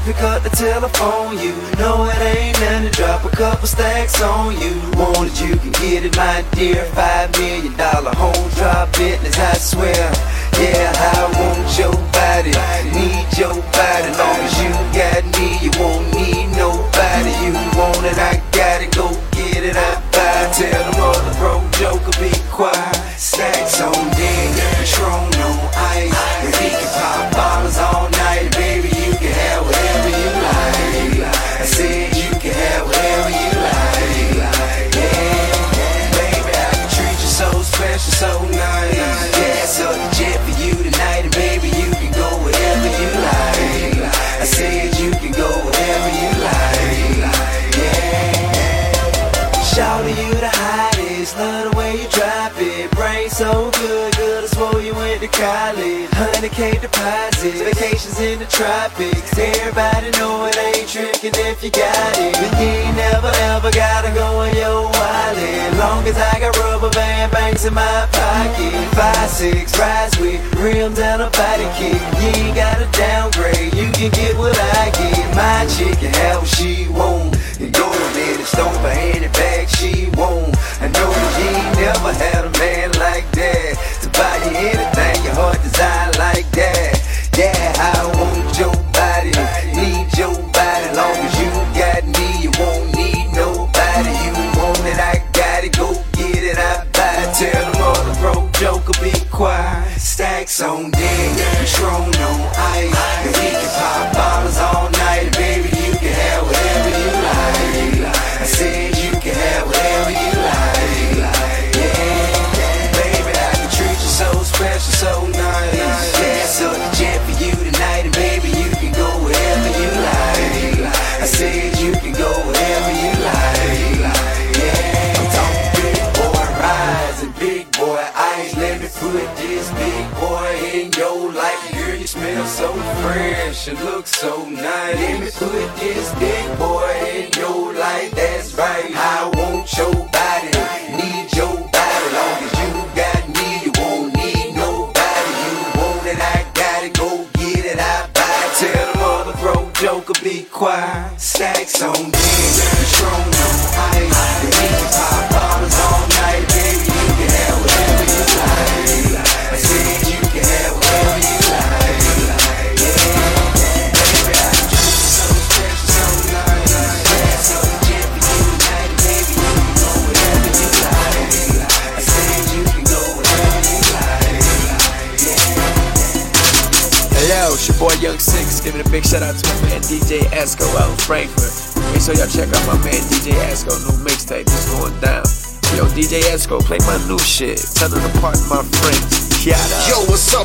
pick up the telephone. You know it ain't nothing to drop a couple stacks on you. Want it, you can get it, my dear. Five million dollar home drop business, I swear. Yeah, I want your body, need your body. Long as you got me, you won't need nobody. You want it, I got it. Go get it, I buy. Tell the mother broke joker be quiet. Stacks on deck, Patron 100k deposits, vacations in the tropics. Everybody know it ain't tricking if you got it. But you ain't never ever gotta go in your wallet. Long as I got rubber band banks in my pocket. Five, six, rides with rims and a body kit. You ain't gotta downgrade, you can get what I get. My chick can have what she want. And go in the store for any bag she want. I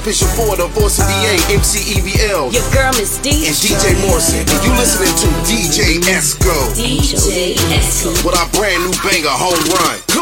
up? It's your boy, the voice of the A, MC EVL. Your girl, Miss D. And DJ Morrison. And you listening to DJ Esco. DJ Esco. With our brand new banger, Home Run.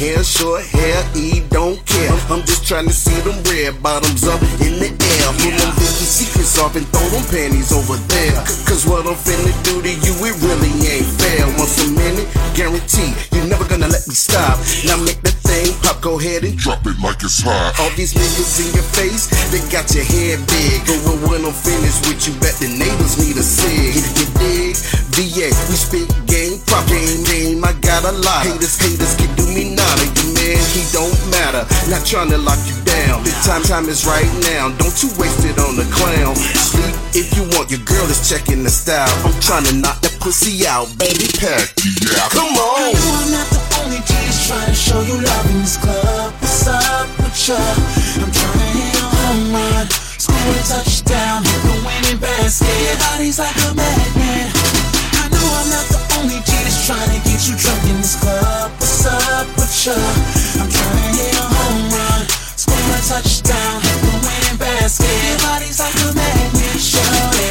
Hair, short hair, E don't care. I'm just trying to see them red bottoms up in the air. Pull them Vicky secrets off and throw them panties over there. Cause what I'm finna do to you, it really ain't fair. Once a minute, guarantee you're never gonna let me stop. Now make that thing pop, go ahead and Drop it like it's hot. all these niggas in your face, they got your head big. But when, when I'm finished with you, bet the neighbors need a cig. You, dig? VA, we spit game, game, game. I got a lot. Haters, haters can do me nada. You man, he don't matter. Not trying to lock you down. The time, time is right now. Don't you waste it on the clown. Sleep if you want. Your girl is checking the style. I'm trying to knock that pussy out, baby. Pack yeah. Come I on. know I'm not the only G that's trying to show you love in this club. What's up with ya? I'm trying to hit a home run, score a touchdown, hit the winning basket. Your body's like a magnet. I know I'm not the only trying to get you drunk in this club. What's up with ya? I'm trying to hit a home run, score a touchdown, hit the winning basket. Your body's like a magnet, shorty.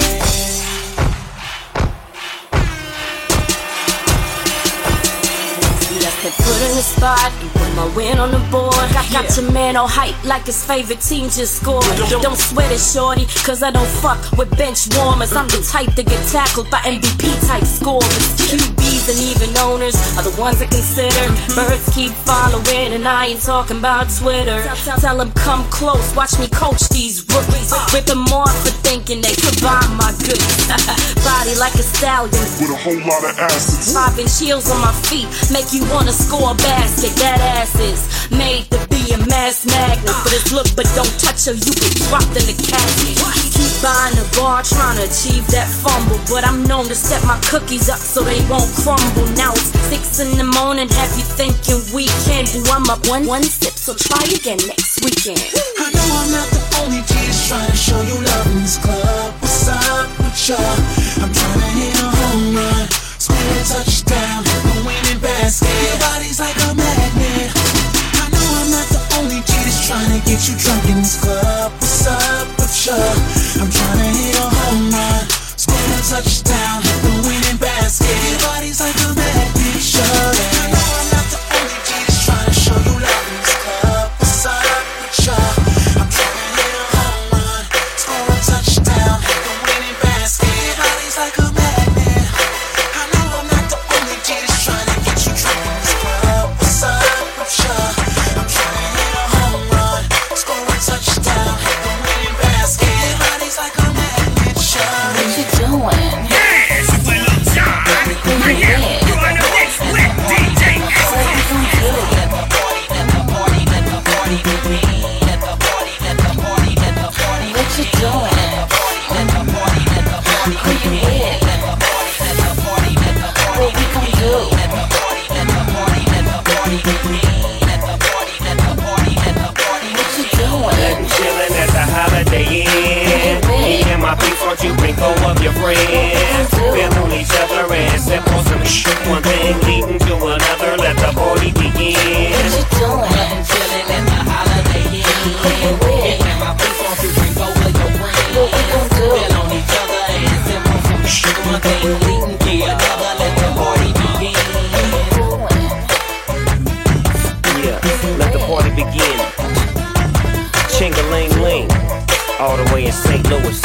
The foot in the spot and put my win on the board. Got, got your man all hype like his favorite team just scored. Don't sweat it, shorty, cause I don't fuck with bench warmers. I'm the type to get tackled by MVP type scorers. QBs and even owners are the ones that consider. Birds keep following, and I ain't talking about Twitter. Tell them come close, watch me coach these rookies. Rip them off for thinking they could buy my goods. Body like a stallion, With a whole lot of acids. Inch heels on my feet make you wanna score a basket. That ass is made to be a mass magnet. For this look, but don't touch her, you get dropped in the casket. Keep buying the bar, trying to achieve that fumble. But I'm known to set my cookies up so they won't crumble. Now it's six in the morning, have you thinking weekend? Boo, I'm up one, one sip, so try again next weekend. I know I'm not the only that's trying to show you love in this club. What's up with ya? I'm trying to hit a home run, score a touchdown, the winning basket. Your body's like a magnet. I know I'm not the only G that's trying to get you drunk in this club. What's up with ya? I'm trying to hit a home run, score a touchdown, Your body's like party. What you doing? Chillin' at the Holiday Inn. Who you my won't you bring all of your friends? What we gon' do? Feel on each other and sip on to let the party begin. Yeah, let the party begin. All the way in St. Louis.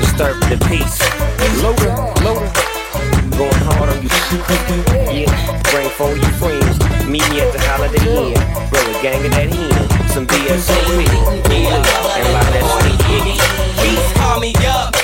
Disturbing the peace. Loader, loader, on you. Yeah, bring for you friends. Meet me at the Holiday Inn. Bring a gang of that hen, some BSO with it. Yeah, and a lot of that sweet. Please call me up,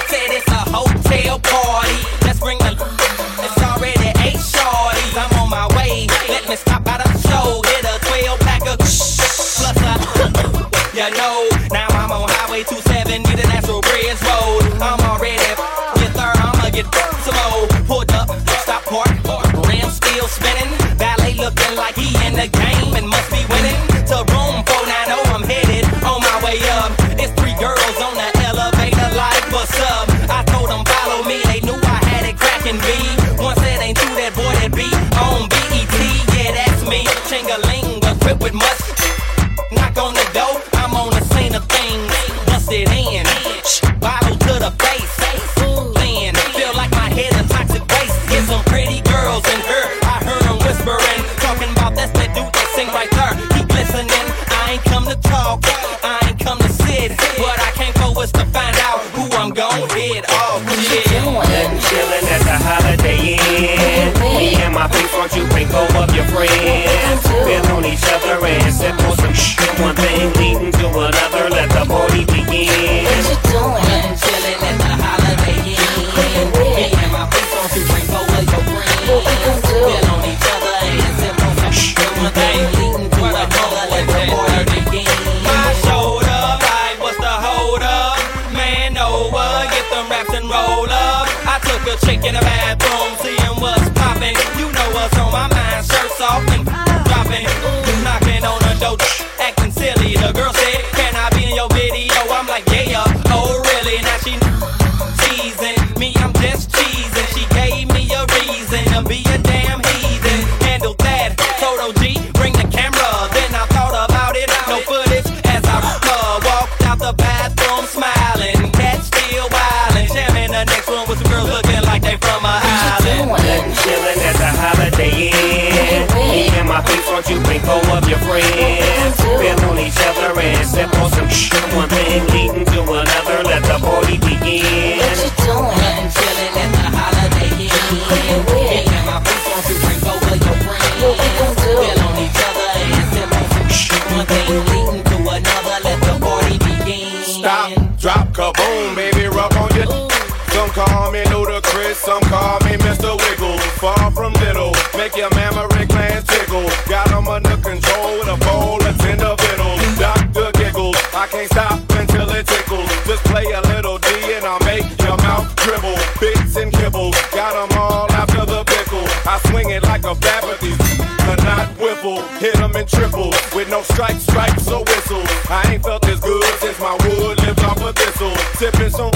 on strike, stripes, or whistles. I ain't felt this good since my wood lives off a thistle. Sipping some,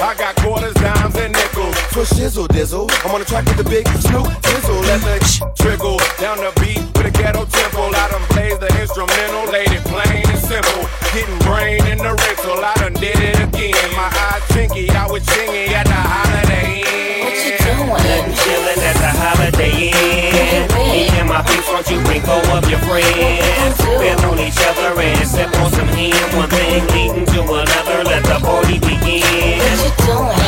I got quarters, dimes, and nickels. Twist shizzle, dizzle. I'm on the track with the big Snoop Dizzle. Let the trickle down the beat with a ghetto tempo. I done plays the instrumental, laid it plain and simple. Getting brain in the rental, I done did it again. My eyes chinky, I was chingy at Won't you bring four of your friends? Build on each other and sip on some hymn. One thing leading to another. Let the party begin. What you doing?